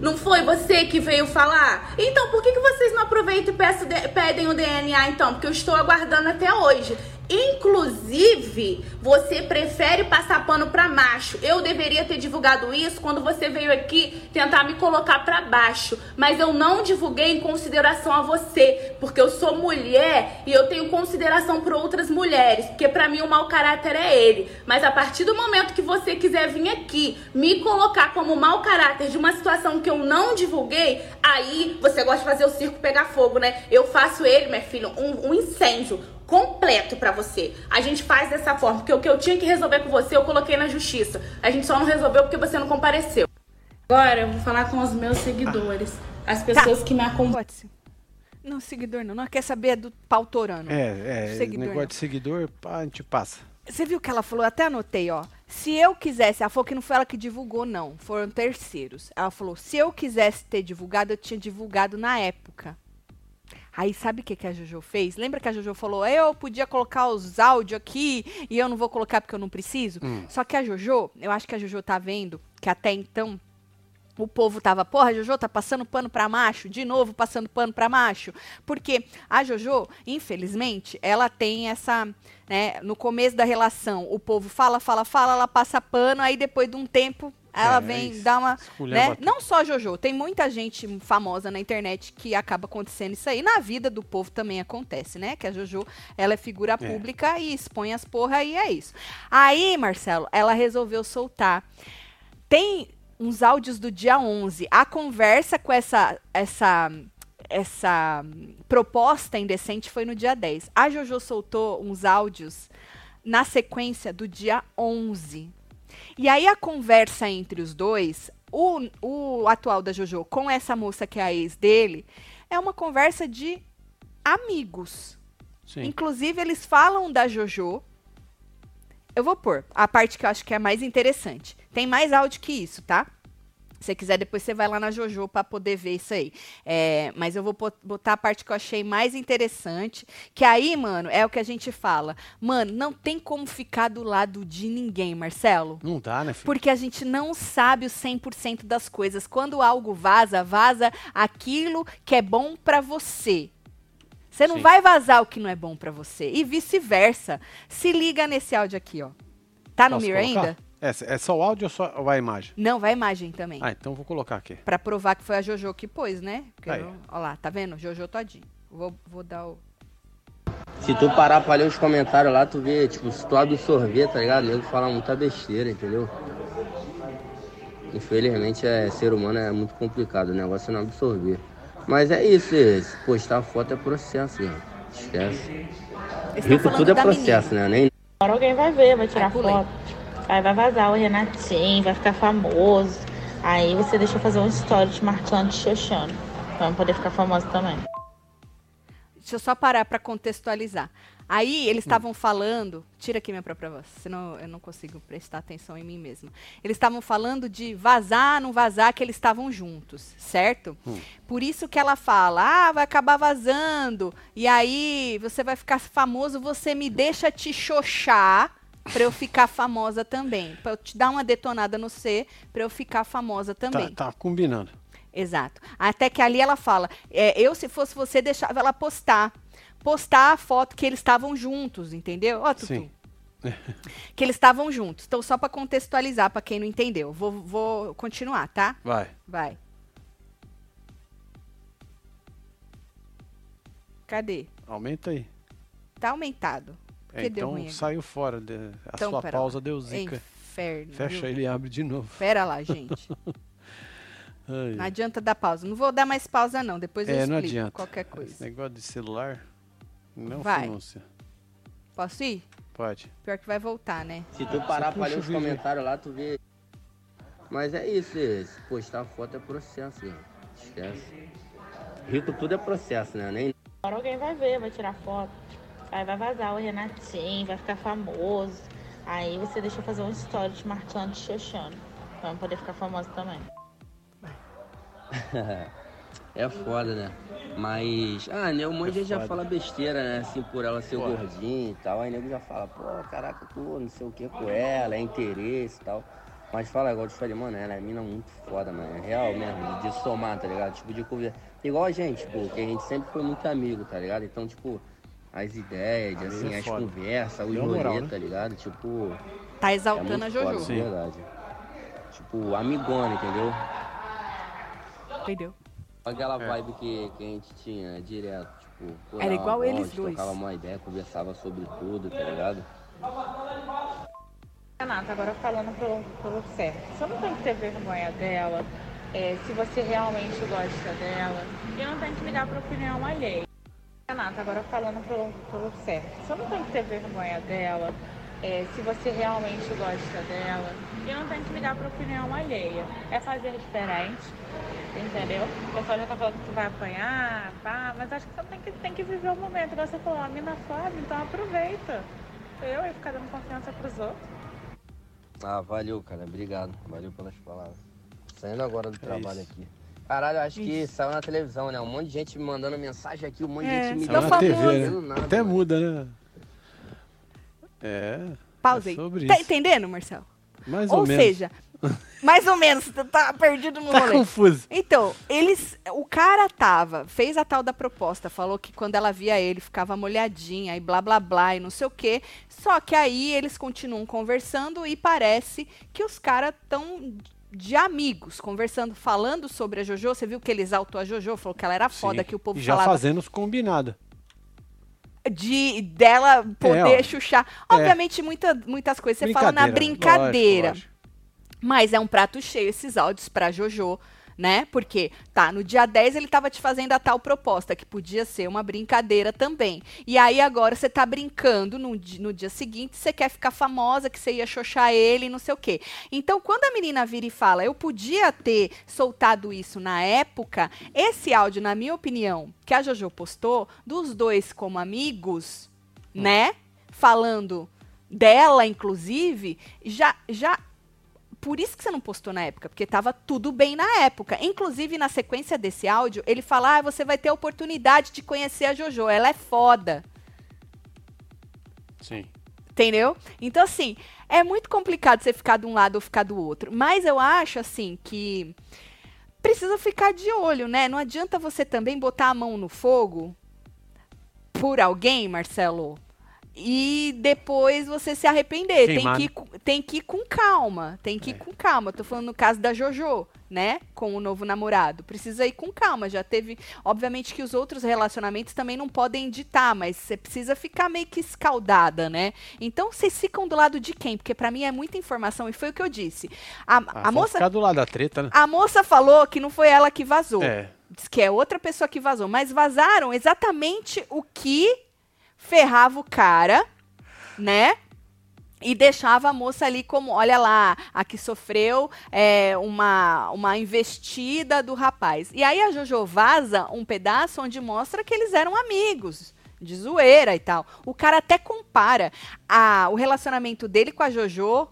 D: Não foi você que veio falar? Então, por que, que vocês não aproveitam e pedem o DNA então? Porque eu estou aguardando até hoje. Inclusive, você prefere passar pano para macho. Eu deveria ter divulgado isso quando você veio aqui tentar me colocar para baixo, mas eu não divulguei em consideração a você, porque eu sou mulher e eu tenho consideração por outras mulheres, porque para mim o mau caráter é ele. Mas a partir do momento que você quiser vir aqui me colocar como mau caráter de uma situação que eu não divulguei, aí você gosta de fazer o circo pegar fogo, né? Eu faço ele, minha filha, um, um incêndio completo para você. A gente faz dessa forma, porque o que eu tinha que resolver com você, eu coloquei na justiça. A gente só não resolveu porque você não compareceu. Agora eu vou falar com os meus seguidores, as pessoas tá. que me acompanham.
A: Não, seguidor não. Não quer saber do pautorano.
B: É, é. Seguidor, negócio não. de seguidor, a gente passa.
A: Você viu que ela falou? Eu até anotei, ó. Se eu quisesse, ela falou que não foi ela que divulgou, não. Foram terceiros. Ela falou: se eu quisesse ter divulgado, eu tinha divulgado na época. Aí sabe o que, que a Jojo fez? Lembra que a Jojo falou, eu podia colocar os áudios aqui e eu não vou colocar porque eu não preciso? Hum. Só que a Jojo, eu acho que a Jojo tá vendo que até então o povo tava, porra, a Jojo tá passando pano pra macho, de novo passando pano pra macho. Porque a Jojo, infelizmente, ela tem essa, né, no começo da relação, o povo fala, fala, fala, ela passa pano, aí depois de um tempo ela é, vem é dar uma. Né? Não só a Jojo, tem muita gente famosa na internet que acaba acontecendo isso aí. Na vida do povo também acontece, né? Que a Jojo ela é figura é. pública e expõe as porra e é isso. Aí, Marcelo, ela resolveu soltar. Tem uns áudios do dia 11. A conversa com essa. essa essa proposta indecente foi no dia 10. A Jojo soltou uns áudios na sequência do dia 11. E aí a conversa entre os dois, o, o atual da Jojo com essa moça que é a ex dele, é uma conversa de amigos. Sim. Inclusive, eles falam da Jojo. Eu vou pôr a parte que eu acho que é mais interessante. Tem mais áudio que isso, tá? Se você quiser, depois você vai lá na Jojo para poder ver isso aí. É, mas eu vou botar a parte que eu achei mais interessante. Que aí, mano, é o que a gente fala. Mano, não tem como ficar do lado de ninguém, Marcelo.
B: Não dá, né, filho?
A: Porque a gente não sabe o 100% das coisas. Quando algo vaza, vaza aquilo que é bom para você. Você não Sim. vai vazar o que não é bom para você. E vice-versa. Se liga nesse áudio aqui, ó. Tá no Posso Mir ainda?
B: É, é só o áudio ou só ou a imagem?
A: Não, vai a imagem também.
B: Ah, então vou colocar aqui.
A: Pra provar que foi a Jojo que pôs, né? Porque
B: Aí.
A: eu- Ó lá, tá vendo? Jojo todinho. Vou, vou dar o.
E: Se tu parar pra ler os comentários lá, tu vê, tipo, se tu absorver, tá ligado? Nego fala muita besteira, entendeu? Infelizmente, é, ser humano é muito complicado, o negócio é não absorver. Mas é isso, esse, postar foto é processo, gente. Esquece.
A: Eles tão
E: Rico
A: falando
E: tudo é
A: da
E: processo,
A: menina.
E: né? Nem
D: Agora alguém vai ver, vai tirar
A: Ai, pulei.
D: foto. Aí vai vazar o Renatinho, vai ficar famoso. Aí você deixa eu fazer um story te marcando, te xoxando. Pra poder ficar famosa também.
A: Deixa eu só parar pra contextualizar. Aí eles
B: Hum.
A: estavam falando. Tira aqui minha própria voz, senão eu não consigo prestar atenção em mim mesma. Eles estavam falando de vazar, não vazar, que eles estavam juntos, certo?
B: Hum.
A: Por isso que ela fala: ah, vai acabar vazando. E aí você vai ficar famoso, você me deixa te xoxar pra eu ficar famosa também. Pra eu te dar uma detonada no C pra eu ficar famosa também.
B: Tá, tá combinando.
A: Exato. Até que ali ela fala: é, eu, se fosse você, deixava ela postar. Postar a foto que eles estavam juntos, entendeu? Ó, Tutu.
B: Sim.
A: Que eles estavam juntos. Então, só pra contextualizar, pra quem não entendeu. Vou, vou continuar, tá?
B: Vai.
A: Vai. Cadê?
B: Aumenta aí.
A: Tá aumentado.
B: É, então
A: ruim
B: saiu fora. de- a
A: Então,
B: sua pausa
A: lá.
B: deu zica.
A: Inferno.
B: Fecha
A: viu?
B: ele e abre de novo.
A: Pera lá, gente.
B: Ai,
A: Não adianta dar pausa. Não vou dar mais pausa, não. Depois eu
B: é,
A: explico
B: não adianta.
A: qualquer
B: Esse
A: coisa.
B: negócio de celular não
A: Vai.
B: financia.
A: Posso ir?
B: Pode.
A: Pior que vai voltar, né?
E: Se tu parar pra
B: puxa
E: ler os comentários lá, tu vê. Mas é isso, esse, postar foto é processo, gente. Esquece. Rico tudo é processo, né? Nem
D: Agora alguém vai ver, vai tirar foto. Aí vai vazar o Renatinho, vai ficar famoso. Aí você deixa eu fazer um story te marcando, te xoxando. Pra eu poder ficar famosa também.
E: É foda, né? Mas, ah, né, um monte de gente já fala besteira, né? Assim, por ela ser
B: Foda.
E: gordinha e tal. Aí nego já fala, pô, caraca, tu não sei o que com ela, é interesse e tal. Mas fala, igual eu te falei, mano, ela é mina muito foda, mano. É real mesmo, de, de somar, tá ligado? Tipo, de conversa. Igual a gente, tipo, que a gente sempre foi muito amigo, tá ligado? Então, tipo, as ideias,
B: Amigo
E: assim,
B: é
E: as
B: foda.
E: conversas, os rolê,
B: né?
E: tá ligado? Tipo,
A: Tá
E: é
A: exaltando
E: muito
A: a
E: foda,
A: Jojo.
E: de
B: Sim.
E: verdade. Tipo, amigona, entendeu?
A: Entendeu?
E: Aquela
B: É.
E: vibe que, que a gente tinha direto, tipo,
A: Era igual eles dois.
E: Trocava uma ideia, conversava sobre tudo, tá ligado?
D: Renata, agora falando pelo, pelo certo. Você não tem que ter vergonha dela, é, se você realmente gosta dela. E não tem que ligar pra opinião alheia. Renata, agora falando pelo, pelo certo. Você não tem que ter vergonha dela, é, se você realmente gosta dela. E não tem que ligar pra opinião alheia. É fazer diferente, entendeu? O pessoal já tá falando que tu vai apanhar, pá, mas acho que você tem que, tem que viver o momento. Igual Você falou, a mina foda, então aproveita. Eu ia ficar dando confiança pros outros.
E: Ah, valeu, cara, obrigado. Valeu pelas palavras. Saindo agora do trabalho
B: É isso.
E: aqui. Caralho, eu acho que saiu na televisão, né? Um monte de gente me mandando mensagem aqui, um monte de
A: É,
E: gente me
B: Saiu na TV, né?
E: Nada,
B: Até
E: mano.
B: muda, né? É.
A: Pausa
B: é
A: aí.
B: sobre
A: Tá
B: isso.
A: entendendo, Marcelo?
B: Mais
A: Ou,
B: ou, menos.
A: seja, mais ou menos, tu tá perdido no
B: Tá
A: rolê.
B: confuso.
A: Então, eles. O cara tava, fez a tal da proposta, falou que quando ela via ele ficava molhadinha e blá blá blá e não sei o quê. Só que aí eles continuam conversando e parece que os caras estão de amigos, conversando, falando sobre a Jojo. Você viu que ele exaltou a Jojo, falou que ela era foda,
B: Sim.
A: que o povo
B: E já
A: falava
B: fazendo os combinados.
A: de dela poder
B: ó.
A: chuchar. Obviamente, muita, muitas coisas você fala na brincadeira.
B: lógico, lógico.
A: Mas é um prato cheio esses áudios pra Jojo, né? Porque, tá, no dia 10 ele tava te fazendo a tal proposta, que podia ser uma brincadeira também. E aí agora você tá brincando no, no dia seguinte, você quer ficar famosa, que você ia xoxar ele, não sei o quê. Então, quando a menina vira e fala, eu podia ter soltado isso na época, esse áudio, na minha opinião, que a Jojo postou, dos dois como amigos, né? Falando dela, inclusive, já, já por isso que você não postou na época, porque tava tudo bem na época. Inclusive, na sequência desse áudio, ele fala: ah, você vai ter a oportunidade de conhecer a Jojo, ela é foda.
B: Sim.
A: Entendeu? Então, assim, é muito complicado você ficar de um lado ou ficar do outro. Mas eu acho, assim, que precisa ficar de olho, né? Não adianta você também botar a mão no fogo por alguém, Marcelo, e depois você se arrepender. Tem que, ir, com- tem que ir com calma. Tem que ir
B: É.
A: com calma. Tô falando no caso da JoJo, né? Com o novo namorado. Precisa ir com calma. Já teve. Obviamente que os outros relacionamentos também não podem ditar, mas você precisa ficar meio que escaldada, né? Então vocês ficam do lado de quem? Porque pra mim é muita informação e foi o que eu disse. A,
B: Ah,
A: a moça.
B: ficar do lado da treta, né?
A: A moça falou que não foi ela que vazou.
B: É.
A: Diz que é outra pessoa que vazou. Mas vazaram exatamente o que ferrava o cara, né? E deixava a moça ali como, olha lá, a que sofreu é, uma, uma investida do rapaz. E aí a Jojo vaza um pedaço onde mostra que eles eram amigos, de zoeira e tal. O cara até compara a, o relacionamento dele com a Jojo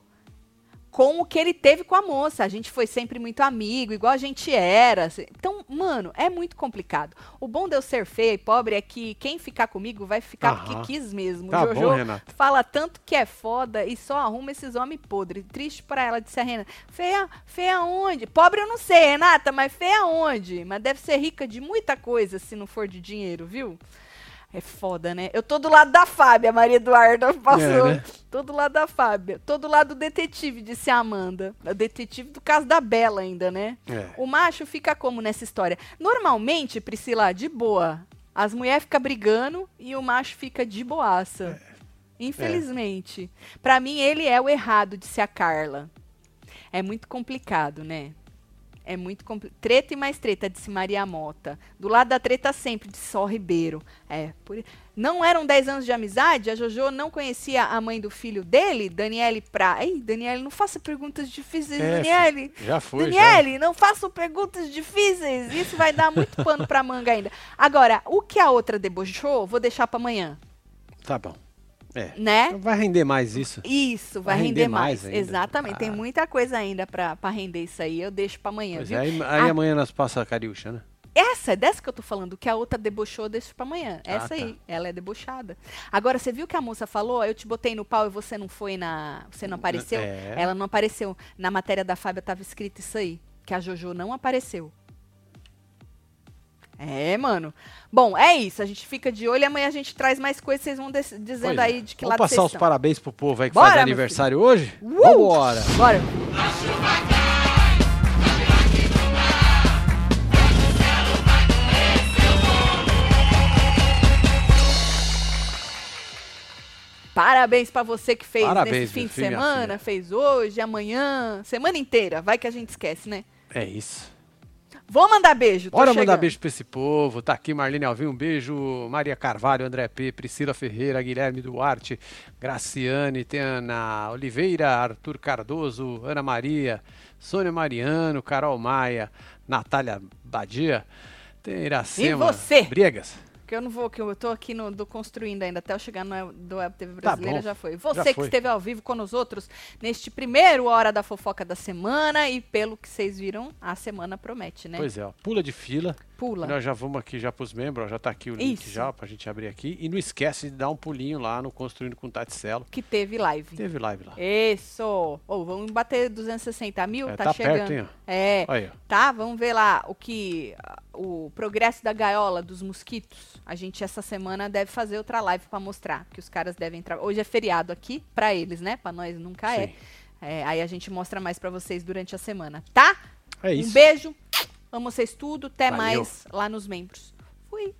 A: com o que ele teve com a moça. A gente foi sempre muito amigo, igual a gente era. Então, mano, é muito complicado. O bom de eu ser feia e pobre é que quem ficar comigo vai ficar
B: Aham.
A: porque quis mesmo.
B: Tá
A: Jojo
B: bom,
A: fala tanto que é foda e só arruma esses homens podres. Triste pra ela, disse a Renata. Feia, feia onde? Pobre eu não sei, Renata, mas feia onde? Mas deve ser rica de muita coisa se não for de dinheiro, viu? É foda, né? Eu tô do lado da Fábia, Maria Eduarda passou.
B: É, né?
A: Tô do lado da Fábia. Tô do lado do detetive, disse a Amanda. O detetive do caso da Bela ainda, né?
B: É.
A: O macho fica como nessa história? Normalmente, Priscila, de boa. As mulheres ficam brigando e o macho fica de boaça. Infelizmente. Pra mim, ele é o errado, disse a Carla. É muito complicado, né? É muito complicado. Treta e mais treta, disse Maria Mota. Do lado da treta sempre, disse Sol Ribeiro. É, por... Não eram 10 anos de amizade? A Jojo não conhecia a mãe do filho dele? Daniele Pra... Ei, Daniele, não faça perguntas difíceis,
B: É,
A: Daniele.
B: Já foi, já.
A: Daniele, não façam perguntas difíceis. Isso vai dar muito pano pra manga ainda. Agora, o que a outra debochou, vou deixar pra amanhã,
B: Tá bom. É.
A: né?
B: Vai render mais isso.
A: Isso, vai,
B: Vai
A: render,
B: render
A: mais.
B: mais.
A: Exatamente. Tem
B: Ah.
A: muita coisa ainda pra, pra render isso aí. Eu deixo pra amanhã,
B: Pois
A: viu?
B: é, aí, aí
A: Ah.
B: amanhã nós passa a Cariúcha, né?
A: Essa, é dessa que eu tô falando, que a outra debochou, deixa pra amanhã.
B: Ah,
A: Essa
B: tá.
A: aí, ela é debochada. Agora, você viu que a moça falou? Eu te botei no pau e você não foi na. Você não apareceu?
B: É.
A: Ela não apareceu. Na matéria da Fábia tava escrito isso aí. Que a Jojo não apareceu. É, mano. Bom, é isso. A gente fica de olho e amanhã a gente traz mais coisas. Vocês vão dizendo aí de que
B: Vamos
A: lado
B: passar
A: vocês
B: os
A: estão.
B: parabéns pro povo aí que
A: Bora,
B: faz aniversário hoje?
A: Uh!
B: Vambora!
A: Bora. Parabéns pra você que fez
B: Parabéns,
A: nesse fim de
B: filho,
A: semana, fez hoje, amanhã, semana inteira. Vai que a gente esquece, né?
B: É isso.
A: Vou mandar beijo.
B: Bora mandar
A: chegando.
B: beijo pra esse povo. Tá aqui Marlene Alvim, um beijo. Maria Carvalho, André P, Priscila Ferreira, Guilherme Duarte, Graciane, tem Ana Oliveira, Arthur Cardoso, Ana Maria, Sônia Mariano, Carol Maia, Natália Badia, tem Iracema.
A: E você?
B: Briegas.
A: Que eu não vou, que eu tô aqui no, do construindo ainda, até eu chegar no do Web TV Brasileira
B: bom.
A: já foi. Você
B: Já
A: que
B: foi.
A: esteve ao vivo com os outros neste primeiro Hora da Fofoca da semana e pelo que vocês viram, a semana promete, né?
B: Pois é, ó, pula de fila.
A: Pula.
B: Nós já vamos aqui já pros membros, ó, já tá aqui o link
A: Isso.
B: já pra gente abrir aqui. E não esquece de dar um pulinho lá no Construindo com Taticelo.
A: Que teve live.
B: Teve live lá.
A: Isso! Ô, vamos bater 260 mil?
B: É,
A: tá,
B: tá
A: chegando.
B: perto, hein.
A: É.
B: Aí.
A: Tá, vamos ver lá o que o progresso da gaiola dos mosquitos. A gente essa semana deve fazer outra live para mostrar, que os caras devem entrar. Hoje é feriado aqui para eles, né? Para nós nunca é. é. Aí a gente mostra mais para vocês durante a semana, tá?
B: É isso.
A: Um beijo. Amo vocês tudo. Até
B: Valeu.
A: mais lá nos membros. Fui.